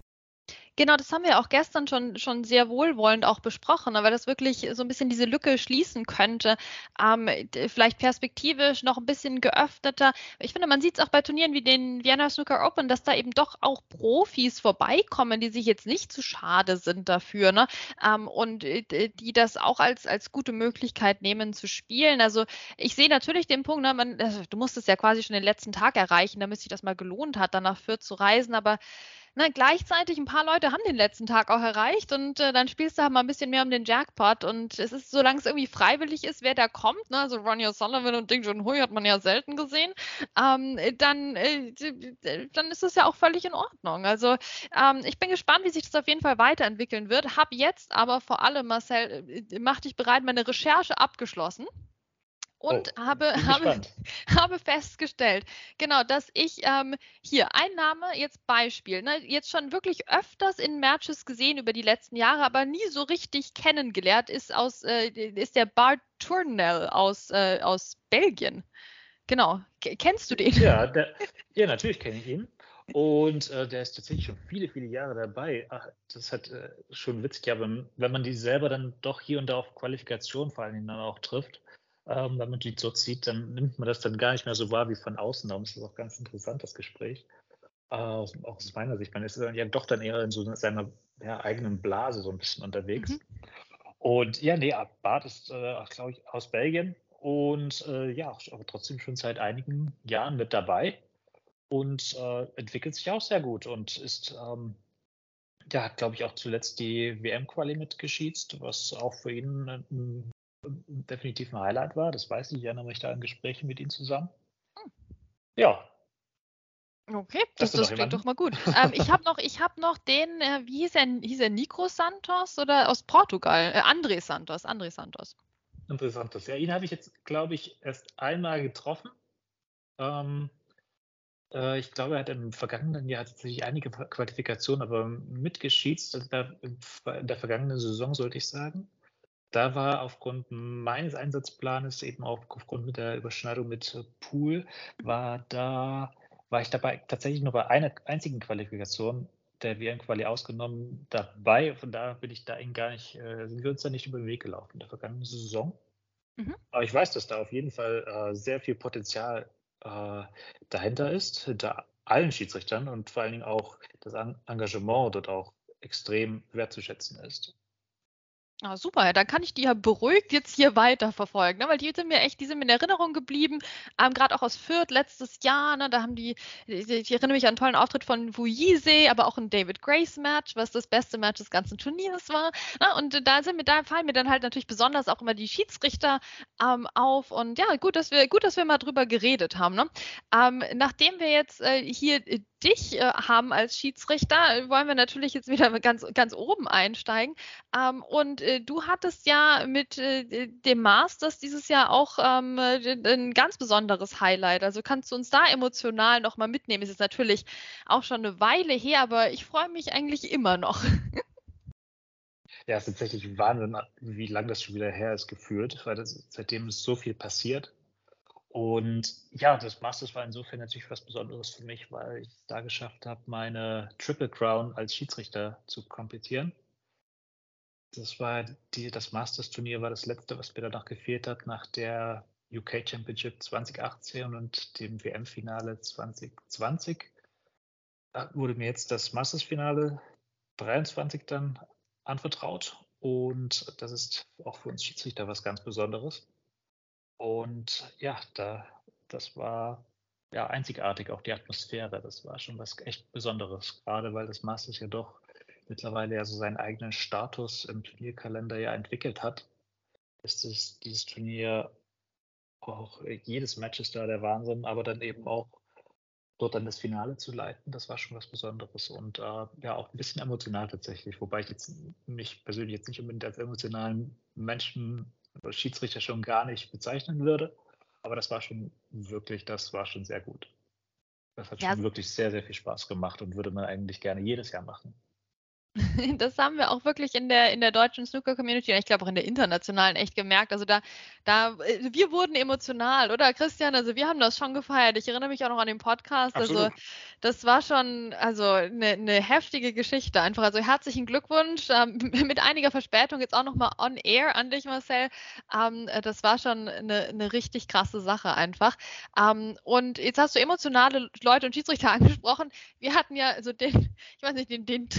Speaker 3: Genau, das haben wir auch gestern schon, schon sehr wohlwollend auch besprochen, weil das wirklich so ein bisschen diese Lücke schließen könnte. Ähm, vielleicht perspektivisch noch ein bisschen geöffneter. Ich finde, man sieht es auch bei Turnieren wie den Vienna Snooker Open, dass da eben doch auch Profis vorbeikommen, die sich jetzt nicht zu schade sind dafür ne? Ähm, und äh, die das auch als, als gute Möglichkeit nehmen zu spielen. Also ich sehe natürlich den Punkt, ne, man, also, du musst es ja quasi schon den letzten Tag erreichen, damit sich das mal gelohnt hat, danach Fürth zu reisen, aber na, gleichzeitig ein paar Leute haben den letzten Tag auch erreicht und äh, dann spielst du halt mal ein bisschen mehr um den Jackpot und es ist, solange es irgendwie freiwillig ist, wer da kommt, ne, also Ronnie O'Sullivan und Ding Junhui hat man ja selten gesehen, ähm, dann, äh, dann ist es ja auch völlig in Ordnung. Also ähm, ich bin gespannt, wie sich das auf jeden Fall weiterentwickeln wird, Hab jetzt aber vor allem, Marcel, äh, mach dich bereit, meine Recherche abgeschlossen und oh, habe, habe, *laughs* habe festgestellt, genau, dass ich ähm, hier ein Name, jetzt Beispiel, ne, jetzt schon wirklich öfters in Matches gesehen über die letzten Jahre, aber nie so richtig kennengelernt, ist aus äh, ist der Bart Tournell aus, äh, aus Belgien. Genau. K kennst du den?
Speaker 4: Ja, der, *laughs* ja natürlich kenne ich ihn. Und äh, der ist tatsächlich schon viele, viele Jahre dabei. Ach, das hat äh, schon witzig, aber wenn man die selber dann doch hier und da auf Qualifikation vor allen Dingen dann auch trifft, ähm, wenn man die so sieht, dann nimmt man das dann gar nicht mehr so wahr wie von außen. Darum ist das auch ganz interessant, das Gespräch. Äh, auch aus meiner Sicht. Man ist ja doch dann eher in so seiner ja, eigenen Blase so ein bisschen unterwegs. Mhm. Und ja, nee, Bart ist, äh, glaube ich, aus Belgien und äh, ja, aber trotzdem schon seit einigen Jahren mit dabei und äh, entwickelt sich auch sehr gut und ist, ähm, ja, hat, glaube ich, auch zuletzt die WM-Quali mitgeschießt, was auch für ihn ein definitiv ein Highlight war. Das weiß ich. Ich erinnere mich da an Gespräche mit ihm zusammen. Hm. Ja.
Speaker 3: Okay, das, das klingt doch mal gut. ähm, ich habe noch, hab noch den, äh, wie hieß er, hieß er Nico Santos oder aus Portugal? Äh, André Santos, André Santos.
Speaker 4: André Santos, ja, ihn habe ich jetzt, glaube ich, erst einmal getroffen. Ähm, äh, ich glaube, er hat im vergangenen Jahr tatsächlich einige Qualifikationen, aber mitgeschießt, also in der vergangenen Saison, sollte ich sagen da war aufgrund meines Einsatzplanes, eben auch aufgrund mit der Überschneidung mit äh, Pool, war da, war ich dabei tatsächlich nur bei einer einzigen Qualifikation der WM-Quali ausgenommen dabei. Von da bin ich da eben gar nicht, äh, sind wir uns da nicht über den Weg gelaufen in der vergangenen Saison. Mhm. Aber ich weiß, dass da auf jeden Fall äh, sehr viel Potenzial äh, dahinter ist, hinter allen Schiedsrichtern und vor allen Dingen auch das Engagement dort auch extrem wertzuschätzen ist.
Speaker 3: Ah, super, dann kann ich die ja beruhigt jetzt hier weiterverfolgen, ne? weil die sind mir echt, die sind mir in Erinnerung geblieben, ähm, gerade auch aus Fürth letztes Jahr, ne? da haben die, ich, erinnere mich an einen tollen Auftritt von Vuyise, aber auch ein David Grace Match, was das beste Match des ganzen Turniers war. Ne? Und da sind mir, da fallen mir dann halt natürlich besonders auch immer die Schiedsrichter ähm, auf und ja, gut, dass wir, gut, dass wir mal drüber geredet haben. Ne? Ähm, nachdem wir jetzt äh, hier äh, dich äh, haben als Schiedsrichter, wollen wir natürlich jetzt wieder ganz, ganz oben einsteigen. Ähm, und äh, du hattest ja mit äh, dem Masters dieses Jahr auch ähm, ein ganz besonderes Highlight. Also kannst du uns da emotional nochmal mitnehmen? Es ist natürlich auch schon eine Weile her, aber ich freue mich eigentlich immer noch. *laughs*
Speaker 4: Ja, es ist tatsächlich Wahnsinn, wie lange das schon wieder her ist geführt, weil das, seitdem ist so viel passiert. Und ja, das Masters war insofern natürlich was Besonderes für mich, weil ich da geschafft habe, meine Triple Crown als Schiedsrichter zu komplettieren. Das war die, das Masters-Turnier war das letzte, was mir danach gefehlt hat, nach der UK Championship 2018 und dem WM-Finale 2020. Da wurde mir jetzt das Masters-Finale 23 dann anvertraut und das ist auch für uns Schiedsrichter was ganz Besonderes. Und ja, da, das war ja einzigartig, auch die Atmosphäre. Das war schon was echt Besonderes, gerade weil das Masters ja doch mittlerweile ja so seinen eigenen Status im Turnierkalender ja entwickelt hat. Ist es dieses Turnier auch jedes Match ist da der Wahnsinn, aber dann eben auch dort dann das Finale zu leiten, das war schon was Besonderes und äh, ja auch ein bisschen emotional tatsächlich, wobei ich jetzt mich persönlich jetzt nicht unbedingt als emotionalen Menschen Schiedsrichter schon gar nicht bezeichnen würde. Aber das war schon wirklich, das war schon sehr gut. Das hat ja. schon wirklich sehr, sehr viel Spaß gemacht und würde man eigentlich gerne jedes Jahr machen. *laughs*
Speaker 3: Das haben wir auch wirklich in der, in der deutschen Snooker-Community und ich glaube auch in der internationalen echt gemerkt. Also da, da, äh, wir wurden emotional, oder Christian? Also wir haben das schon gefeiert. Ich erinnere mich auch noch an den Podcast. Also Absolut. Also das war schon also eine, eine heftige Geschichte einfach. Also herzlichen Glückwunsch ähm, *laughs* mit einiger Verspätung jetzt auch nochmal on air an dich, Marcel. Ähm, das war schon eine, eine richtig krasse Sache einfach. Ähm, und jetzt hast du emotionale Leute und Schiedsrichter *laughs* angesprochen. Wir hatten ja so den, ich weiß nicht, den, den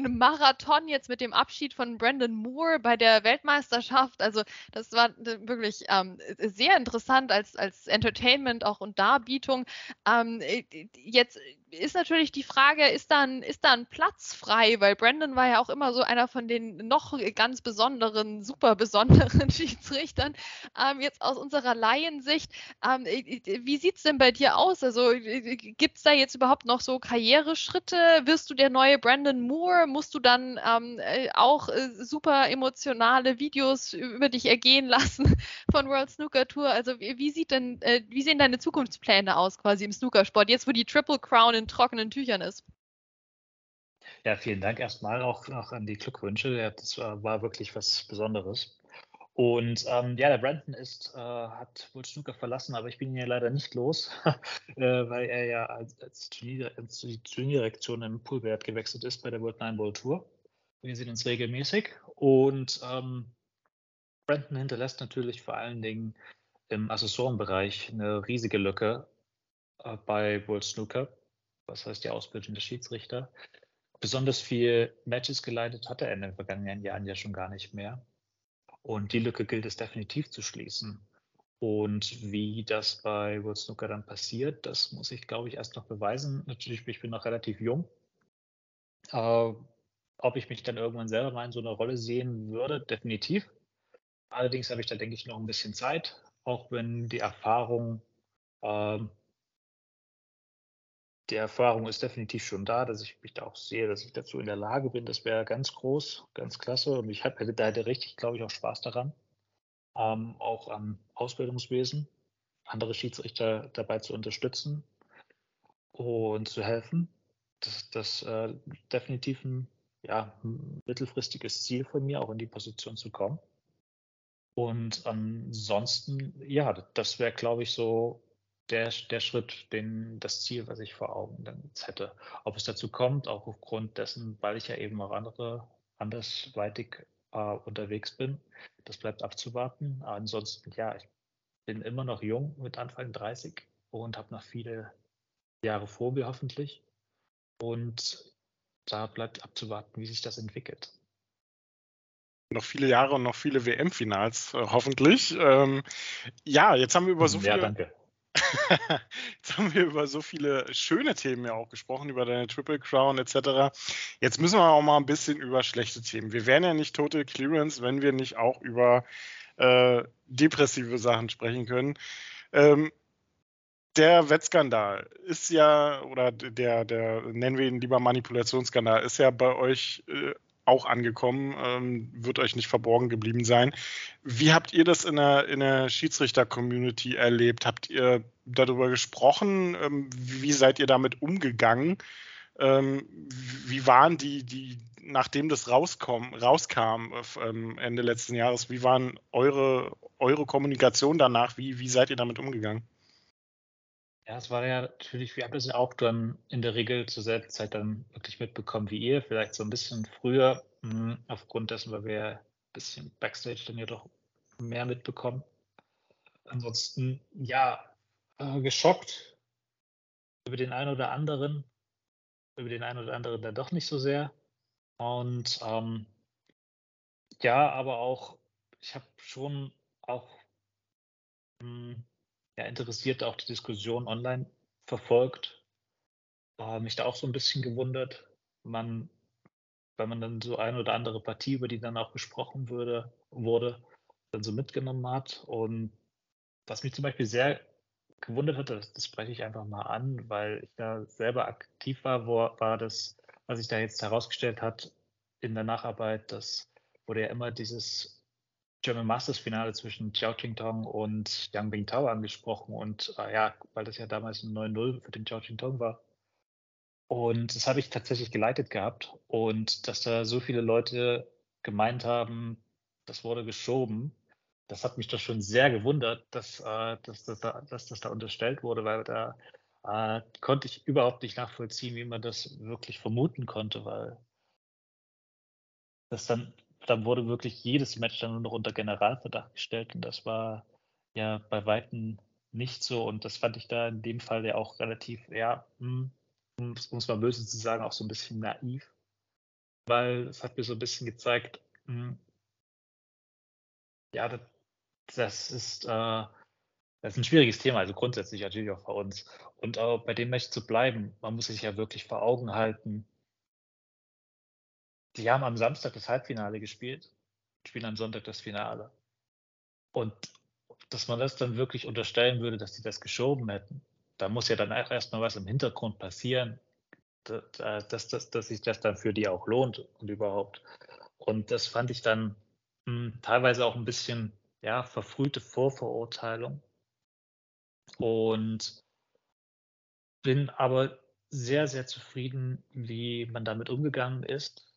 Speaker 3: Tränen-Marathon jetzt mit dem Abschied von Brandon Moore bei der Weltmeisterschaft. Also das war wirklich ähm, sehr interessant als, als Entertainment auch und Darbietung. Ähm, jetzt ist natürlich die Frage, ist da, ein, ist da ein Platz frei? Weil Brandon war ja auch immer so einer von den noch ganz besonderen, super besonderen *laughs* Schiedsrichtern. Ähm, jetzt aus unserer Laiensicht, ähm, wie sieht es denn bei dir aus? Also gibt es da jetzt überhaupt noch so Karriereschritte? Wirst du der neue Brandon Moore? Musst du dann ähm, äh, auch äh, super emotionale Videos über dich ergehen lassen *laughs* von World Snooker Tour? Also wie, wie sieht denn, äh, wie sehen deine Zukunftspläne aus quasi im Snookersport? Jetzt, wo die Triple Crown in trockenen Tüchern ist.
Speaker 4: Ja, vielen Dank erstmal auch, auch an die Glückwünsche. Ja, das war, war, wirklich was Besonderes. Und ähm, ja, der Brandon ist, äh, hat wohl Snooker verlassen, aber ich bin ihn ja leider nicht los, *laughs* äh, weil er ja als, als, Turnierdirektion im Poolwert gewechselt ist bei der World Nine Ball Tour. Wir sehen uns regelmäßig. Und ähm, Brandon hinterlässt natürlich vor allen Dingen im Assessorenbereich eine riesige Lücke äh, bei World Snooker was heißt die Ausbildung der Schiedsrichter. Besonders viel Matches geleitet hatte er in den vergangenen Jahren ja schon gar nicht mehr. Und die Lücke gilt es definitiv zu schließen. Und wie das bei World Snooker dann passiert, das muss ich, glaube ich, erst noch beweisen. Natürlich, ich bin noch relativ jung. Äh, ob ich mich dann irgendwann selber mal in so einer Rolle sehen würde, definitiv. Allerdings habe ich da, denke ich, noch ein bisschen Zeit, auch wenn die Erfahrung äh, die Erfahrung ist definitiv schon da, dass ich mich da auch sehe, dass ich dazu in der Lage bin. Das wäre ganz groß, ganz klasse. Und ich hätte da hätte richtig, glaube ich, auch Spaß daran. Ähm, auch am Ausbildungswesen, andere Schiedsrichter dabei zu unterstützen und zu helfen. Das, das äh, definitiv ein ja, mittelfristiges Ziel von mir, auch in die Position zu kommen. Und ansonsten, ja, das wäre, glaube ich, so der, der Schritt, den, das Ziel, was ich vor Augen dann jetzt hätte. Ob es dazu kommt, auch aufgrund dessen, weil ich ja eben auch andere, andersweitig äh, unterwegs bin, das bleibt abzuwarten. Aber ansonsten, ja, ich bin immer noch jung mit Anfang 30 und habe noch viele Jahre vor mir hoffentlich. Und da bleibt abzuwarten, wie sich das entwickelt
Speaker 2: noch viele Jahre und noch viele WM-Finals, äh, hoffentlich. Ähm, ja, jetzt haben wir über so viele. Ja,
Speaker 4: danke.
Speaker 2: Jetzt haben wir über so viele schöne Themen ja auch gesprochen, über deine Triple Crown etc. Jetzt müssen wir auch mal ein bisschen über schlechte Themen. Wir wären ja nicht Total Clearance, wenn wir nicht auch über äh, depressive Sachen sprechen können. Ähm, der Wettskandal ist ja, oder der, der, nennen wir ihn lieber Manipulationsskandal, ist ja bei euch äh, auch angekommen, ähm, wird euch nicht verborgen geblieben sein. Wie habt ihr das in der, in der Schiedsrichter-Community erlebt? Habt ihr darüber gesprochen? Ähm, wie seid ihr damit umgegangen? Ähm, wie waren die, die, nachdem das rauskom, rauskam ähm, Ende letzten Jahres, wie waren eure, eure Kommunikation danach? Wie, wie seid ihr damit umgegangen?
Speaker 4: Ja, es war ja natürlich, wir haben das ja auch dann in der Regel zur selben Zeit dann wirklich mitbekommen wie ihr, vielleicht so ein bisschen früher, hm, aufgrund dessen, weil wir ein bisschen Backstage dann ja doch mehr mitbekommen. Ansonsten, ja, äh, geschockt über den einen oder anderen, über den einen oder anderen dann doch nicht so sehr. Und ähm, ja, aber auch, ich habe schon auch mh, hm, ja, interessiert auch die Diskussion online verfolgt. Äh, mich da auch so ein bisschen gewundert, man, weil man dann so eine oder andere Partie, über die dann auch gesprochen würde, wurde, dann so mitgenommen hat. Und was mich zum Beispiel sehr gewundert hat, das, das spreche ich einfach mal an, weil ich da selber aktiv war, wo, war das, was sich da jetzt herausgestellt hat in der Nacharbeit, das wurde ja immer dieses German Masters Finale zwischen Xiao Qingtong und Yang Bingtao angesprochen und äh, ja, weil das ja damals ein 9-0 für den Xiao Qingtong war. Und das habe ich tatsächlich geleitet gehabt und dass da so viele Leute gemeint haben, das wurde geschoben, das hat mich doch schon sehr gewundert, dass, äh, dass, dass, da, dass das da unterstellt wurde, weil da äh, konnte ich überhaupt nicht nachvollziehen, wie man das wirklich vermuten konnte, weil das dann, dann wurde wirklich jedes Match dann nur noch unter Generalverdacht gestellt und das war ja bei Weitem nicht so und das fand ich da in dem Fall ja auch relativ, ja, hm, um es mal böse zu sagen, auch so ein bisschen naiv, weil es hat mir so ein bisschen gezeigt, hm, ja, das, das ist, äh, das ist ein schwieriges Thema, also grundsätzlich natürlich auch bei uns. Und auch bei dem Match zu bleiben, man muss sich ja wirklich vor Augen halten. Die haben am Samstag das Halbfinale gespielt, spielen am Sonntag das Finale. Und dass man das dann wirklich unterstellen würde, dass sie das geschoben hätten, da muss ja dann erstmal was im Hintergrund passieren, dass, dass, dass sich das dann für die auch lohnt und überhaupt. Und das fand ich dann mh, hm, teilweise auch ein bisschen ja, verfrühte Vorverurteilung und bin aber sehr, sehr zufrieden, wie man damit umgegangen ist,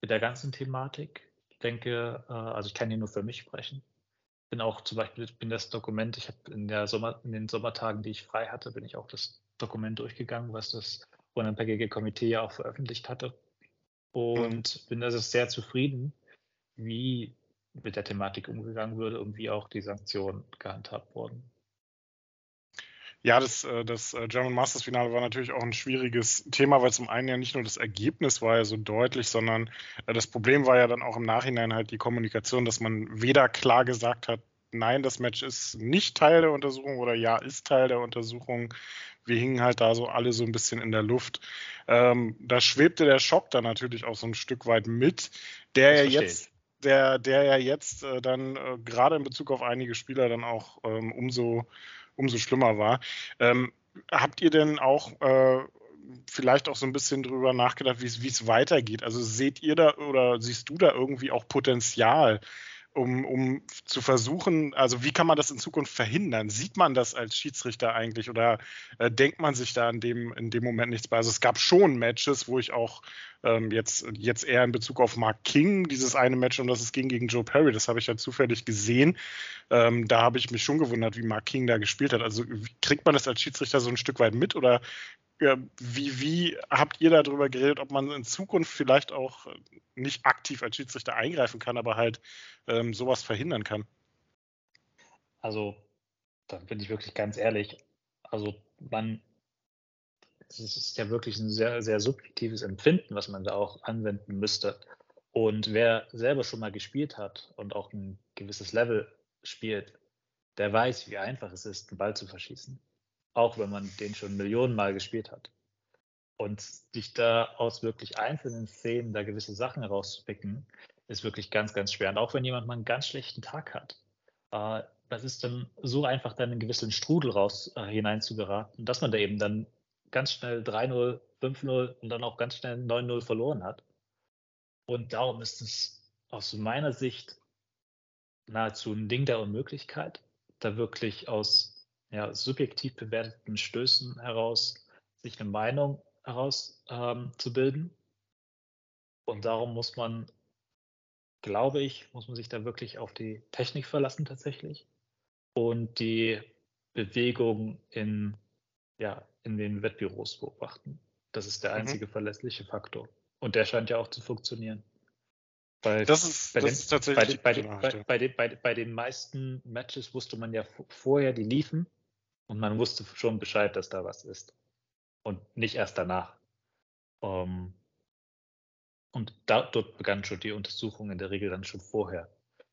Speaker 4: mit der ganzen Thematik. Ich denke, äh, also ich kann hier nur für mich sprechen. Bin auch zum Beispiel, bin das Dokument, ich habe in, der Sommer, in den Sommertagen, die ich frei hatte, bin ich auch das Dokument durchgegangen, was das unabhängige Komitee ja auch veröffentlicht hatte. Und mhm. bin also sehr zufrieden, wie mit der Thematik umgegangen würde und wie auch die Sanktionen gehandhabt wurden.
Speaker 2: Ja, das, äh, das äh, German Masters Finale war natürlich auch ein schwieriges Thema, weil zum einen ja nicht nur das Ergebnis war ja so deutlich, sondern äh, das Problem war ja dann auch im Nachhinein halt die Kommunikation, dass man weder klar gesagt hat, nein, das Match ist nicht Teil der Untersuchung oder ja, ist Teil der Untersuchung. Wir hingen halt da so alle so ein bisschen in der Luft. Ähm, da schwebte der Schock dann natürlich auch so ein Stück weit mit, der ja jetzt der, der ja jetzt äh, dann äh, gerade in Bezug auf einige Spieler dann auch ähm, umso umso schlimmer war. Ähm, habt ihr denn auch äh, vielleicht auch so ein bisschen drüber nachgedacht, wie es weitergeht? Also seht ihr da oder siehst du da irgendwie auch Potenzial, um, um zu versuchen, also wie kann man das in Zukunft verhindern? Sieht man das als Schiedsrichter eigentlich oder äh, denkt man sich da in dem, in dem Moment nichts bei? Also es gab schon Matches, wo ich auch ähm, jetzt, jetzt eher in Bezug auf Mark King, dieses eine Match, um das es ging gegen Joe Perry, das habe ich ja zufällig gesehen. Ähm, da habe ich mich schon gewundert, wie Mark King da gespielt hat. Also kriegt man das als Schiedsrichter so ein Stück weit mit oder wie, wie habt ihr darüber geredet, ob man in Zukunft vielleicht auch nicht aktiv als Schiedsrichter eingreifen kann, aber halt ähm, sowas verhindern kann?
Speaker 4: Also, da bin ich wirklich ganz ehrlich. Also, man, es ist ja wirklich ein sehr, sehr subjektives Empfinden, was man da auch anwenden müsste. Und wer selber schon mal gespielt hat und auch ein gewisses Level spielt, der weiß, wie einfach es ist, einen Ball zu verschießen auch wenn man den schon Millionen Mal gespielt hat. Und sich da aus wirklich einzelnen Szenen da gewisse Sachen herauszupicken, ist wirklich ganz, ganz schwer. Und auch wenn jemand mal einen ganz schlechten Tag hat, äh, das ist dann so einfach, dann in einen gewissen Strudel raus äh, hinein zu geraten, dass man da eben dann ganz schnell 3-0, 5-0 und dann auch ganz schnell 9-0 verloren hat. Und darum ist es aus meiner Sicht nahezu ein Ding der Unmöglichkeit, da wirklich aus ja, subjektiv bewerteten Stößen heraus sich eine Meinung herauszubilden. Ähm, und darum muss man, glaube ich, muss man sich da wirklich auf die Technik verlassen tatsächlich und die Bewegung in, ja, in den Wettbüros beobachten. Das ist der mhm. einzige mhm. verlässliche Faktor. Und der scheint ja auch zu funktionieren. Weil das ist, bei das den, ist tatsächlich bei, bei, bei, bei, bei, den meisten Matches wusste man ja vorher, die liefen und man wusste schon Bescheid, dass da was ist. Und nicht erst danach. Um, ähm, und da, dort begann schon die Untersuchung in der Regel dann schon vorher,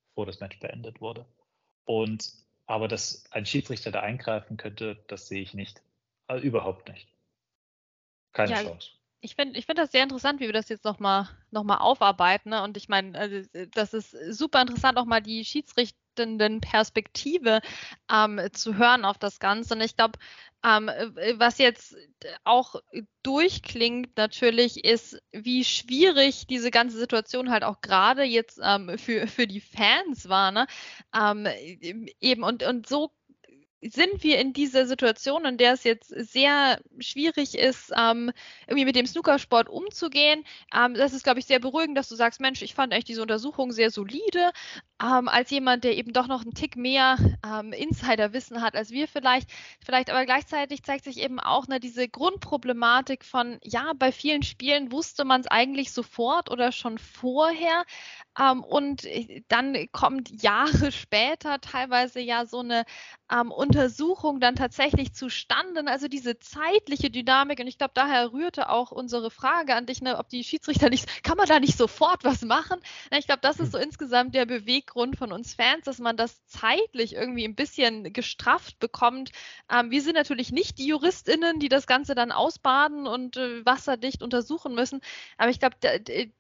Speaker 4: bevor das Match beendet wurde. Und aber dass ein Schiedsrichter da eingreifen könnte, das sehe ich nicht. Also überhaupt nicht. Keine ja, Chance.
Speaker 3: Ich finde ich find das sehr interessant, wie wir das jetzt nochmal noch mal aufarbeiten. Ne? Und ich meine, also, das ist super interessant, auch mal die Schiedsrichter betrachtenden Perspektive ähm, zu hören auf das Ganze. Und ich glaube, ähm, was jetzt auch durchklingt natürlich, ist, wie schwierig diese ganze Situation halt auch gerade jetzt ähm, für, für die Fans war. Ne? Ähm, eben und, und so sind wir in dieser Situation, in der es jetzt sehr schwierig ist, ähm, irgendwie mit dem Snookersport umzugehen. Ähm, das ist, glaube ich, sehr beruhigend, dass du sagst, Mensch, ich fand eigentlich diese Untersuchung sehr solide. Ähm, als jemand, der eben doch noch einen Tick mehr ähm, Insiderwissen hat als wir vielleicht. Vielleicht aber gleichzeitig zeigt sich eben auch ne, diese Grundproblematik von, ja, bei vielen Spielen wusste man es eigentlich sofort oder schon vorher. Ähm, und äh, dann kommt Jahre *laughs* später teilweise ja so eine ähm, Untersuchung dann tatsächlich zustande. Also diese zeitliche Dynamik. Und ich glaube, daher rührte auch unsere Frage an dich, ne, ob die Schiedsrichter nicht, kann man da nicht sofort was machen? Ich glaube, das ist so hm. insgesamt der Beweggrund von uns Fans, dass man das zeitlich irgendwie ein bisschen gestrafft bekommt. Ähm, wir sind natürlich nicht die JuristInnen, die das Ganze dann ausbaden und äh, wasserdicht untersuchen müssen. Aber ich glaube, da,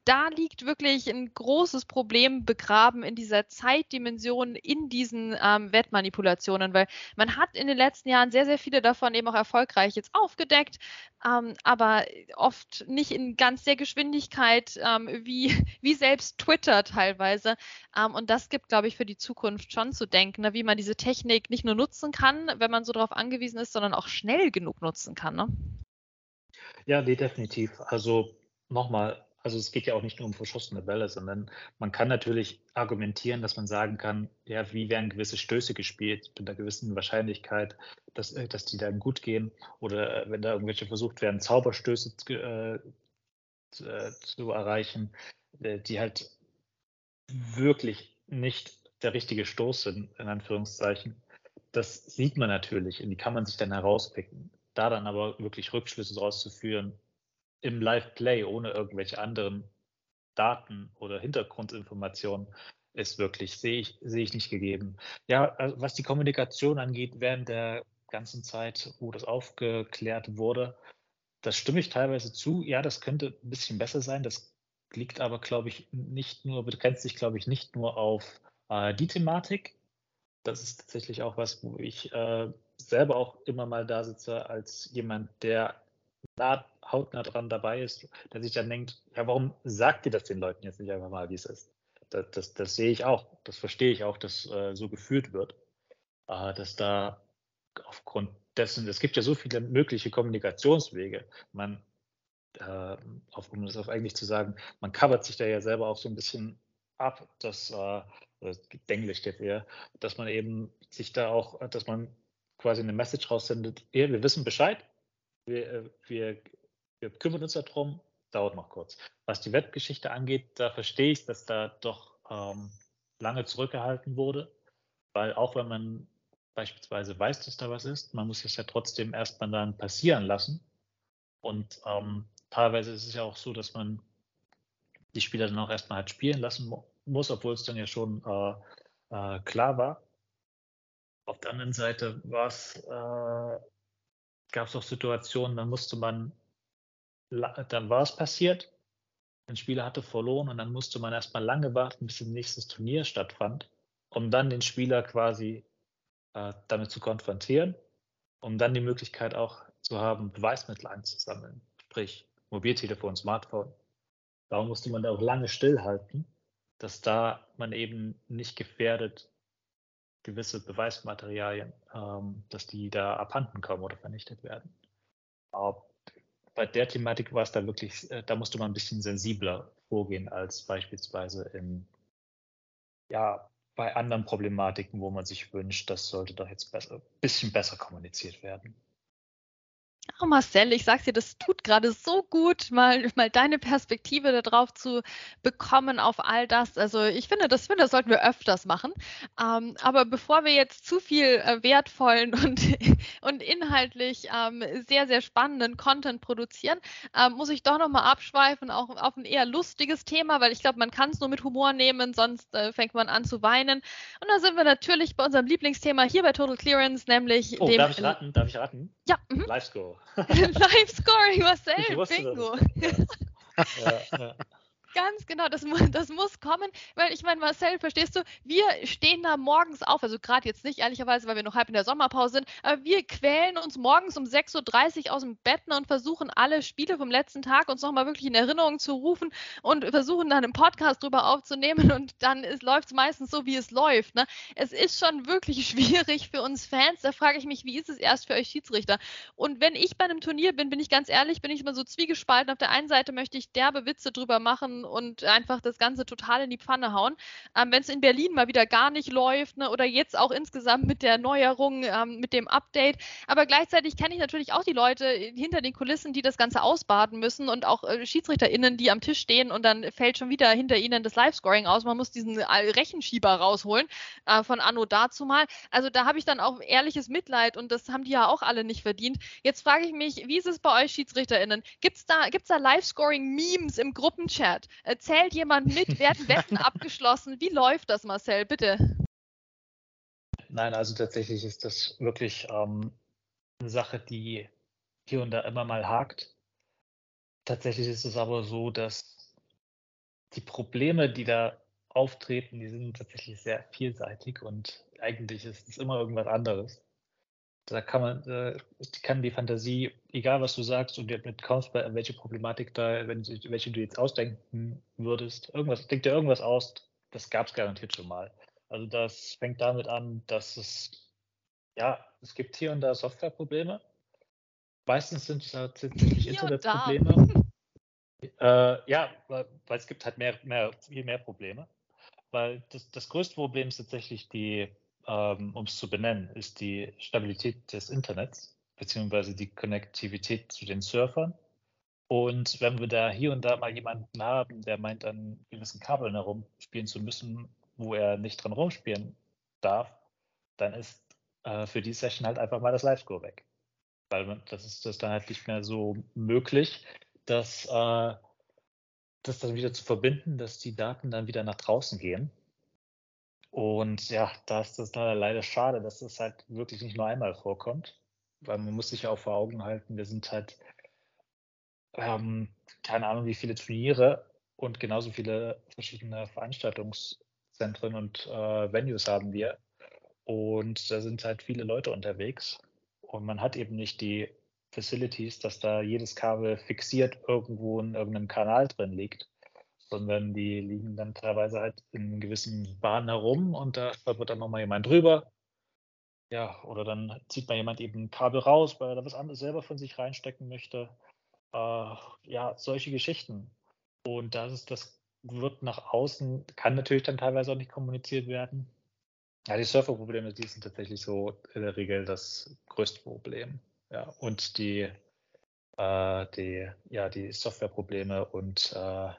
Speaker 3: da liegt wirklich ein großes Problem begraben in dieser Zeitdimension, in diesen ähm, Wettmanipulationen, weil man hat in den letzten Jahren sehr, sehr viele davon eben auch erfolgreich jetzt aufgedeckt, ähm, aber oft nicht in ganz der Geschwindigkeit, ähm, wie, wie selbst Twitter teilweise. Ähm, und das gibt, glaube ich, für die Zukunft schon zu denken, ne, wie man diese Technik nicht nur nutzen kann, wenn man so darauf angewiesen ist, sondern auch schnell genug nutzen kann. Ne?
Speaker 4: Ja, nee, definitiv. Also nochmal, also es geht ja auch nicht nur um verschossene Bälle, sondern man kann natürlich argumentieren, dass man sagen kann, ja, wie werden gewisse Stöße gespielt mit einer gewissen Wahrscheinlichkeit, dass, äh, dass die dann gut gehen oder wenn da irgendwelche versucht werden, Zauberstöße äh, zu, äh, zu erreichen, äh, die halt wirklich nicht der richtige Stoß sind, in Anführungszeichen. Das sieht man natürlich und die kann man sich dann herauspicken. Da dann aber wirklich Rückschlüsse draus zu führen, im Live-Play ohne irgendwelche anderen Daten oder Hintergrundinformationen ist wirklich, sehe ich, sehe ich nicht gegeben. Ja, also was die Kommunikation angeht, während der ganzen Zeit, wo das aufgeklärt wurde, das stimme ich teilweise zu. Ja, das könnte ein bisschen besser sein. Das liegt aber, glaube ich, nicht nur, begrenzt sich, glaube ich, nicht nur auf äh, die Thematik. Das ist tatsächlich auch was, wo ich äh, selber auch immer mal da sitze als jemand, der nah, hautnah dran dabei ist, der sich dann denkt, ja, warum sagt ihr das den Leuten jetzt nicht einfach mal, wie es ist? Das, das, das sehe ich auch, das verstehe ich auch, dass äh, so geführt wird, äh, dass da aufgrund dessen, es gibt ja so viele mögliche Kommunikationswege. Man, äh, auf, um das auf eigentlich zu sagen, man covert sich da ja selber auch so ein bisschen ab, dass, äh, Englisch steht eher, dass man eben sich da auch, dass man quasi eine Message raussendet, wir wissen Bescheid, wir, äh, wir, wir kümmern uns darum, dauert noch kurz. Was die Webgeschichte angeht, da verstehe ich, dass da doch ähm, lange zurückgehalten wurde, weil auch wenn man beispielsweise weiß, dass da was ist, man muss es ja trotzdem erstmal dann passieren lassen. Und ähm, teilweise ist es ja auch so, dass man die Spieler dann auch erstmal halt spielen lassen muss, obwohl es dann ja schon äh, äh, klar war. Auf der anderen Seite äh, gab es auch Situationen, dann musste man, dann war es passiert, ein Spieler hatte verloren und dann musste man erstmal lange warten, bis das nächste Turnier stattfand, um dann den Spieler quasi äh, damit zu konfrontieren, um dann die Möglichkeit auch zu haben, Beweismittel einzusammeln, sprich Mobiltelefon, Smartphone. Darum musste man da auch lange stillhalten, dass da man eben nicht gefährdet gewisse Beweismaterialien, ähm, dass die da abhanden kommen oder vernichtet werden. Aber bei der Thematik war es da wirklich, äh, da musste man ein bisschen sensibler vorgehen als beispielsweise in, ja, bei anderen Problematiken, wo man sich wünscht, das sollte doch jetzt besser, bisschen besser kommuniziert werden.
Speaker 3: Oh Marcel, ich sag's dir, das tut gerade so gut, mal, mal deine Perspektive darauf zu bekommen auf all das. Also ich finde, das, finde, das sollten wir öfters machen. Ähm, aber bevor wir jetzt zu viel äh, wertvollen *laughs* und, und inhaltlich ähm, sehr, sehr spannenden Content produzieren, ähm, muss ich doch nochmal abschweifen, auch auf ein eher lustiges Thema, weil ich glaube, man kann es nur mit Humor nehmen, sonst äh, fängt man an zu weinen. Und da sind wir natürlich bei unserem Lieblingsthema hier bei Total Clearance, nämlich
Speaker 4: oh,
Speaker 3: dem.
Speaker 4: Darf ich raten? Darf ich raten?
Speaker 3: Ja.
Speaker 4: Mhm. Live Score. *laughs*
Speaker 3: Live Scoring, Marcel, Bingo. ja, *laughs* ja. Ganz genau, das, das muss kommen, weil ich meine, Marcel, verstehst du, wir stehen da morgens auf, also gerade jetzt nicht, ehrlicherweise, weil wir noch halb in der Sommerpause sind, aber wir quälen uns morgens um 6.30 Uhr aus dem Bett und versuchen alle Spiele vom letzten Tag uns nochmal wirklich in Erinnerung zu rufen und versuchen dann einen Podcast drüber aufzunehmen und dann läuft es meistens so, wie es läuft. Ne? Es ist schon wirklich *laughs* schwierig für uns Fans, da frage ich mich, wie ist es erst für euch Schiedsrichter? Und wenn ich bei einem Turnier bin, bin ich ganz ehrlich, bin ich immer so zwiegespalten. Auf der einen Seite möchte ich derbe Witze drüber machen und einfach das Ganze total in die Pfanne hauen. Ähm, Wenn es in Berlin mal wieder gar nicht läuft ne, oder jetzt auch insgesamt mit der Neuerung, ähm, mit dem Update. Aber gleichzeitig kenne ich natürlich auch die Leute hinter den Kulissen, die das Ganze ausbaden müssen und auch äh, SchiedsrichterInnen, die am Tisch stehen und dann fällt schon wieder hinter ihnen das Live-Scoring aus. Man muss diesen äh, Rechenschieber rausholen äh, von Anno dazu mal. Also da habe ich dann auch ehrliches Mitleid und das haben die ja auch alle nicht verdient. Jetzt frage ich mich, wie ist es bei euch SchiedsrichterInnen? Gibt es da, gibt's da Live-Scoring-Memes im Gruppenchat? Zählt jemand mit? Werden Wetten *laughs* abgeschlossen? Wie läuft das, Marcel? Bitte.
Speaker 4: Nein, also tatsächlich ist das wirklich ähm, eine Sache, die hier und da immer mal hakt. Tatsächlich ist es aber so, dass die Probleme, die da auftreten, die sind tatsächlich sehr vielseitig und eigentlich ist es immer irgendwas anderes. Da kann man, äh, kann die Fantasie, egal was du sagst und damit kommst bei welche Problematik da, wenn, welche du jetzt ausdenken würdest, irgendwas, denk dir irgendwas aus, das gab es garantiert schon mal. Also das fängt damit an, dass es, ja, es gibt hier und da Softwareprobleme. Meistens sind es tatsächlich Internetprobleme. *laughs* Äh, ja, weil, weil, es gibt halt mehr, mehr, viel mehr Probleme. Weil das, das größte Problem ist tatsächlich die, ähm, um es zu benennen, ist die Stabilität des Internets, beziehungsweise die Konnektivität zu den Surfern. Und wenn wir da hier und da mal jemanden haben, der meint, an gewissen Kabeln herumspielen zu müssen, wo er nicht dran rumspielen darf, dann ist äh, für die Session halt einfach mal das Live-Score weg. Weil man, das ist das dann halt nicht mehr so möglich, dass äh, das dann wieder zu verbinden, dass die Daten dann wieder nach draußen gehen. Und ja, da ist das leider schade, dass das halt wirklich nicht nur einmal vorkommt, weil man muss sich ja auch vor Augen halten, wir sind halt, ähm, keine Ahnung, wie viele Turniere und genauso viele verschiedene Veranstaltungszentren und äh, Venues haben wir. Und da sind halt viele Leute unterwegs. Und man hat eben nicht die Facilities, dass da jedes Kabel fixiert irgendwo in irgendeinem Kanal drin liegt sondern die liegen dann teilweise halt in gewissen Bahnen herum und da wird dann nochmal jemand drüber. Ja, oder dann zieht mal jemand eben ein Kabel raus, weil er da was anderes selber von sich reinstecken möchte. Äh, ja, solche Geschichten. Und das ist, das wird nach außen, kann natürlich dann teilweise auch nicht kommuniziert werden. Ja, die Surferprobleme, die sind tatsächlich so in der Regel das größte Problem. Ja, und die, äh, die, ja, die Softwareprobleme und äh,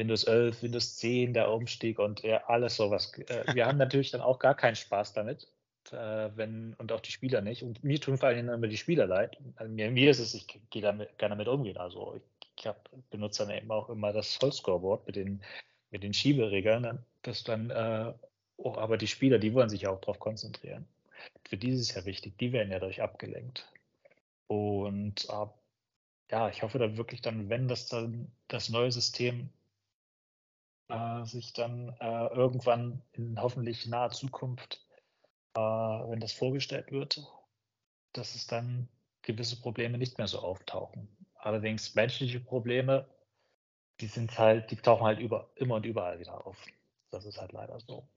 Speaker 4: Windows 11, Windows 10, der Umstieg und ja, alles sowas. Äh, wir haben natürlich dann auch gar keinen Spaß damit, äh, wenn, und auch die Spieler nicht. Und mir tun vor allem immer die Spieler leid. Also mir, mir ist es, ich gehe damit, gerne damit umgehen. Also ich, ich hab, benutze dann eben auch immer das Vollscoreboard mit den, mit den Schieberegeln. Das dann, äh, oh, aber die Spieler, die wollen sich ja auch darauf konzentrieren. Für die ist es ja wichtig, die werden ja dadurch abgelenkt. Und äh, ja, ich hoffe dann wirklich dann, wenn das dann das neue System äh, sich dann äh, irgendwann in hoffentlich naher Zukunft, äh, wenn das vorgestellt wird, dass es dann gewisse Probleme nicht mehr so auftauchen. Allerdings menschliche Probleme, die sind halt, die tauchen halt über, immer und überall wieder auf. Das ist halt leider so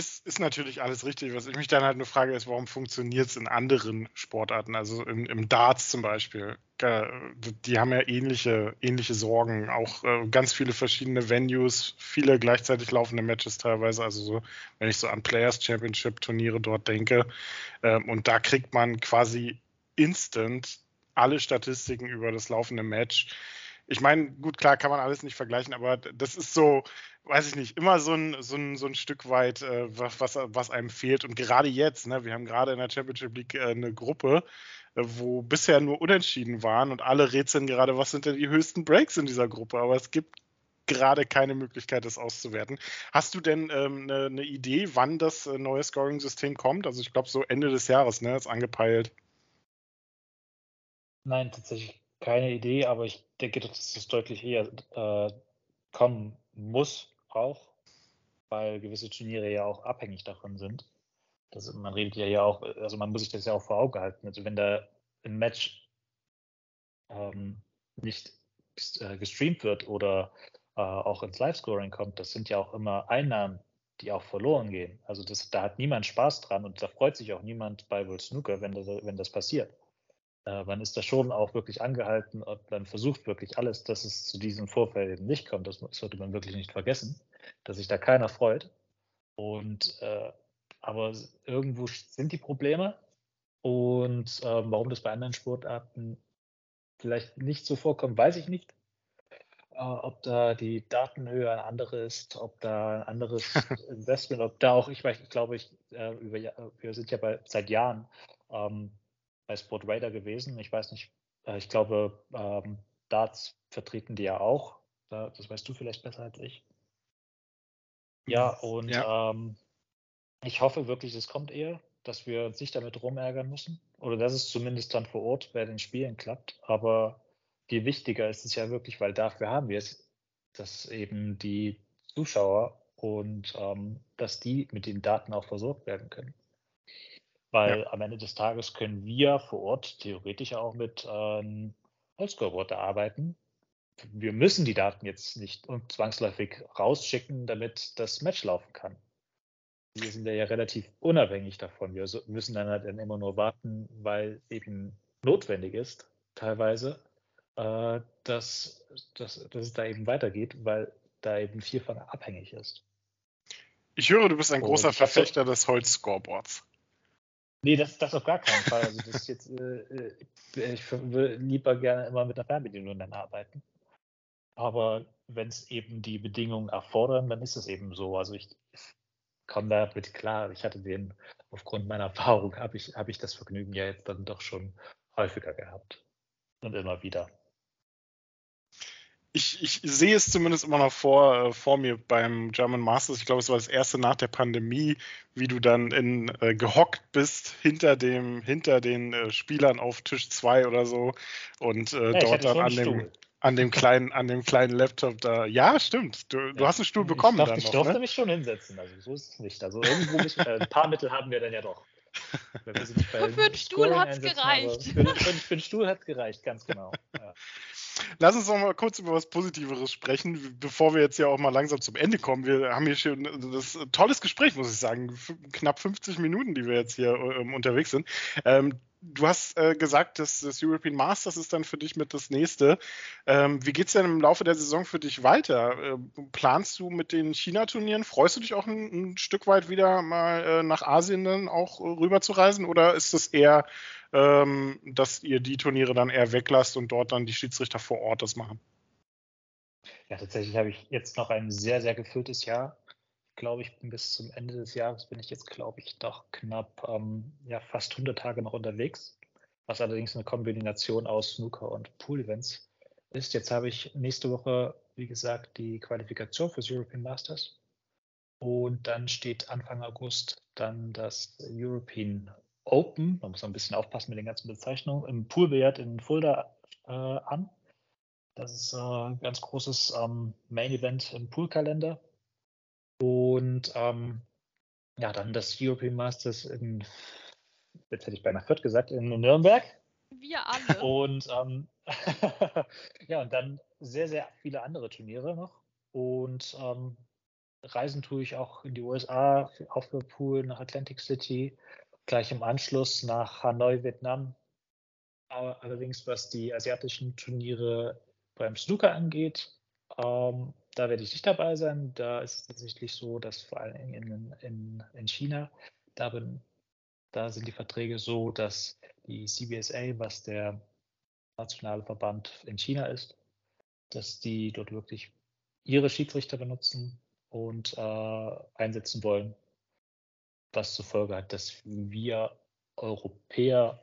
Speaker 2: ist, ist natürlich alles richtig. Was ich mich dann halt nur frage, ist, warum funktioniert es in anderen Sportarten? Also im, im Darts zum Beispiel. Die haben ja ähnliche, ähnliche Sorgen. Auch äh, ganz viele verschiedene Venues, viele gleichzeitig laufende Matches teilweise. Also so, wenn ich so an Players Championship Turniere dort denke. Ähm, und da kriegt man quasi instant alle Statistiken über das laufende Match ich meine, gut, klar kann man alles nicht vergleichen, aber das ist so, weiß ich nicht, immer so ein, so ein, so ein Stück weit, äh, was, was einem fehlt. Und gerade jetzt, ne, wir haben gerade in der Championship League äh, eine Gruppe, äh, wo bisher nur Unentschieden waren und alle rätseln gerade, was sind denn die höchsten Breaks in dieser Gruppe. Aber es gibt gerade keine Möglichkeit, das auszuwerten. Hast du denn ähm, eine, eine, Idee, wann das äh, neue Scoring-System kommt? Also ich glaube so Ende des Jahres, ne, ist angepeilt.
Speaker 4: Nein, tatsächlich keine Idee, aber ich denke, dass es deutlich eher äh, kommen muss, auch, weil gewisse Turniere ja auch abhängig davon sind. Das, man redet ja ja auch, also man muss sich das ja auch vor Augen halten. Also wenn da ein Match ähm, nicht äh, gestreamt wird oder äh, auch ins Live-Scoring kommt, das sind ja auch immer Einnahmen, die auch verloren gehen. Also das, da hat niemand Spaß dran und da freut sich auch niemand bei World Snooker, wenn das, wenn das passiert. Äh, man ist da schon auch wirklich angehalten und man versucht wirklich alles, dass es zu diesen Vorfällen nicht kommt. Das sollte man wirklich nicht vergessen, dass sich da keiner freut. Und äh, aber irgendwo sind die Probleme. Und äh, warum das bei anderen Sportarten vielleicht nicht so vorkommt, weiß ich nicht. Äh, ob da die Datenhöhe eine andere ist, ob da ein anderes *laughs* Investment, ob da auch, ich, weiß, ich glaube, ich, äh, über, wir sind ja bei, seit Jahren ähm, bei Sport Radar gewesen. Ich weiß nicht, äh, ich glaube, ähm, Darts vertreten die ja auch. Das weißt du vielleicht besser als ich. Ja, mhm. und ja. Ähm, ich hoffe wirklich, es kommt eher, dass wir uns nicht damit rumärgern müssen. Oder dass es zumindest dann vor Ort bei den Spielen klappt. Aber viel wichtiger ist es ja wirklich, weil dafür haben wir es, dass eben die Zuschauer und ähm, dass die mit den Daten auch versorgt werden können. Weil ja. am Ende des Tages können wir vor Ort theoretisch auch mit ähm, Holzscoreboard arbeiten. Wir müssen die Daten jetzt nicht zwangsläufig rausschicken, damit das Match laufen kann. Wir sind ja relativ unabhängig davon. Wir müssen dann halt immer nur warten, weil eben notwendig ist, teilweise, äh, dass, dass, dass es da eben weitergeht, weil da eben viel von abhängig ist.
Speaker 2: Ich höre, du bist ein großer Verfechter des Holz-Scoreboards.
Speaker 4: Nee, das, das auf gar keinen Fall. Also das ist jetzt, äh, äh ich würde lieber gerne immer mit einer Fernbedienung dann arbeiten. Aber wenn es eben die Bedingungen erfordern, dann ist es eben so. Also ich komme damit klar. Ich hatte den, aufgrund meiner Erfahrung, habe ich, hab ich das Vergnügen ja jetzt dann doch schon häufiger gehabt. Und immer wieder
Speaker 2: ich, ich sehe es zumindest immer noch vor, äh, vor mir beim German Masters. Ich glaube, es war das erste nach der Pandemie, wie du dann in, äh, gehockt bist hinter dem, hinter den äh, Spielern auf Tisch 2 oder so und äh, ja, dort dann an dem, an dem kleinen, an dem kleinen Laptop da. Ja, stimmt. Du, ja. du hast einen Stuhl bekommen.
Speaker 4: Ich, darf,
Speaker 2: dann
Speaker 4: ich
Speaker 2: noch,
Speaker 4: durfte
Speaker 2: ne?
Speaker 4: mich schon hinsetzen. Also so ist es nicht. Also irgendwo müssen, äh, ein paar Mittel haben wir dann ja doch.
Speaker 3: für einen Stuhl hat es gereicht.
Speaker 4: Für, für, für, einen Stuhl hat es gereicht, ganz genau. Ja.
Speaker 2: Lass uns noch mal kurz über was Positiveres sprechen, bevor wir jetzt ja auch mal langsam zum Ende kommen. Wir haben hier schon das tolles Gespräch, muss ich sagen. Knapp 50 Minuten, die wir jetzt hier ähm, unterwegs sind. Ähm, du hast äh, gesagt, dass das European Masters ist dann für dich mit das nächste. Ähm, wie geht es denn im Laufe der Saison für dich weiter? Äh, planst du mit den China-Turnieren? Freust du dich auch ein, ein Stück weit wieder mal äh, nach Asien dann auch rüber zu reisen? Oder ist es eher ähm, dass ihr die Turniere dann eher weglasst und dort dann die Schiedsrichter vor Ort das machen.
Speaker 4: Ja, tatsächlich habe ich jetzt noch ein sehr, sehr gefülltes Jahr. Ich glaube, ich bin bis zum Ende des Jahres bin ich jetzt, glaube ich, doch knapp ähm, ja, fast 100 Tage noch unterwegs, was allerdings eine Kombination aus Snooker und Pool-Events ist. Jetzt habe ich nächste Woche, wie gesagt, die Qualifikation fürs European Masters. Und dann steht Anfang August dann das European Open, man muss ein bisschen aufpassen mit den ganzen Bezeichnungen, im Poolbillard in Fulda äh, an. Das ist äh, ein ganz großes ähm, Main-Event im Poolkalender. Und ähm, ja, dann das European Masters in, jetzt hätte ich beinahe Fürth gesagt, in Nürnberg.
Speaker 3: Wir alle. *laughs*
Speaker 4: Und ähm, *laughs* ja, und dann sehr, sehr viele andere Turniere noch. Und ähm, reisen tue ich auch in die USA, auch für Pool, nach Atlantic City gleich im Anschluss nach Hanoi, Vietnam. Allerdings, was die asiatischen Turniere beim Snooker angeht, ähm, da werde ich nicht dabei sein. Da ist es tatsächlich so, dass vor allem in, in, in China, da, bin, da sind die Verträge so, dass die CBSA, was der nationale Verband in China ist, dass die dort wirklich ihre Schiedsrichter benutzen und äh, einsetzen wollen was zur Folge hat, dass wir Europäer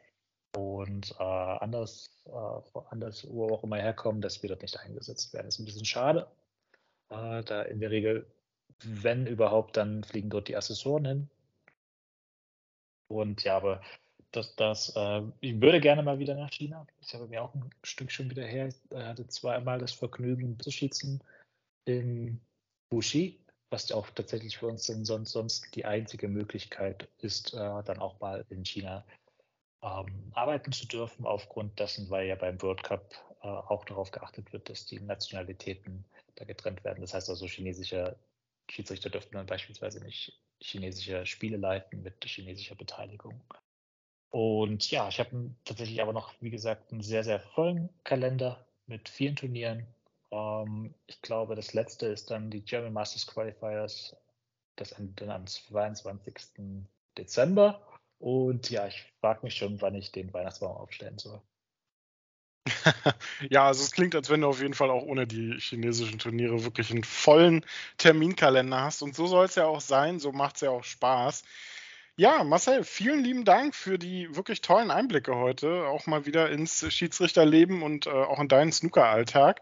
Speaker 4: und äh, anders, äh, anders, wo auch immer herkommen, dass wir dort nicht eingesetzt werden. Das ist ein bisschen schade, äh, da in der Regel, wenn überhaupt, dann fliegen dort die Assessoren hin. Und ja, aber das, das, äh, ich würde gerne mal wieder nach China. Ich habe mir auch ein Stück schon wieder her. Ich hatte zweimal das Vergnügen zu schießen in Wuxi was auch tatsächlich für uns sonst, sonst die einzige Möglichkeit ist, äh, dann auch mal in China ähm, arbeiten zu dürfen, aufgrund dessen, weil ja beim World Cup äh, auch darauf geachtet wird, dass die Nationalitäten da getrennt werden. Das heißt also, chinesische Schiedsrichter dürften dann beispielsweise nicht chinesische Spiele leiten mit chinesischer Beteiligung. Und ja, ich habe tatsächlich aber noch, wie gesagt, einen sehr, sehr vollen Kalender mit vielen Turnieren. Ähm, ich glaube, das letzte ist dann die German Masters Qualifiers. Das endet dann am 22. Dezember. Und ja, ich frage mich schon, wann ich den Weihnachtsbaum aufstellen soll. *laughs*
Speaker 2: ja, also es klingt, als wenn du auf jeden Fall auch ohne die chinesischen Turniere wirklich einen vollen Terminkalender hast. Und so soll es ja auch sein, so macht es ja auch Spaß. Ja, Marcel, vielen lieben Dank für die wirklich tollen Einblicke heute, auch mal wieder ins Schiedsrichterleben und äh, auch in deinen Snooker-Alltag.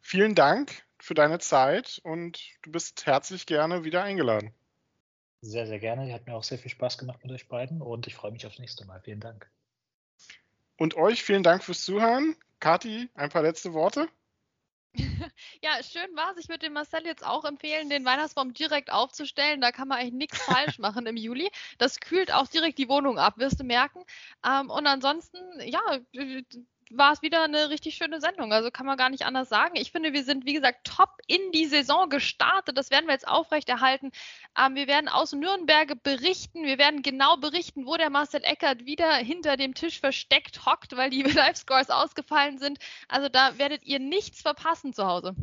Speaker 2: Vielen Dank für deine Zeit und du bist herzlich gerne wieder eingeladen.
Speaker 4: Sehr, sehr gerne. Hat mir auch sehr viel Spaß gemacht mit euch beiden und ich freue mich aufs nächste Mal. Vielen Dank.
Speaker 2: Und euch vielen Dank fürs Zuhören. Kati, ein paar letzte Worte. *laughs*
Speaker 3: ja, schön war es. Ich würde dem Marcel jetzt auch empfehlen, den Weihnachtsbaum direkt aufzustellen. Da kann man eigentlich nichts *laughs* falsch machen im Juli. Das kühlt auch direkt die Wohnung ab, wirst du merken. Ähm, und ansonsten, ja, war es wieder eine richtig schöne Sendung. Also kann man gar nicht anders sagen. Ich finde, wir sind, wie gesagt, top in die Saison gestartet. Das werden wir jetzt aufrechterhalten. Ähm, wir werden aus Nürnberg berichten. Wir werden genau berichten, wo der Marcel Eckert wieder hinter dem Tisch versteckt hockt, weil die *laughs* Live-Scores ausgefallen sind. Also da werdet ihr nichts verpassen zu Hause.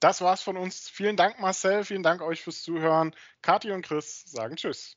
Speaker 2: Das war's von uns. Vielen Dank, Marcel. Vielen Dank euch fürs Zuhören. Kathi und Chris sagen Tschüss.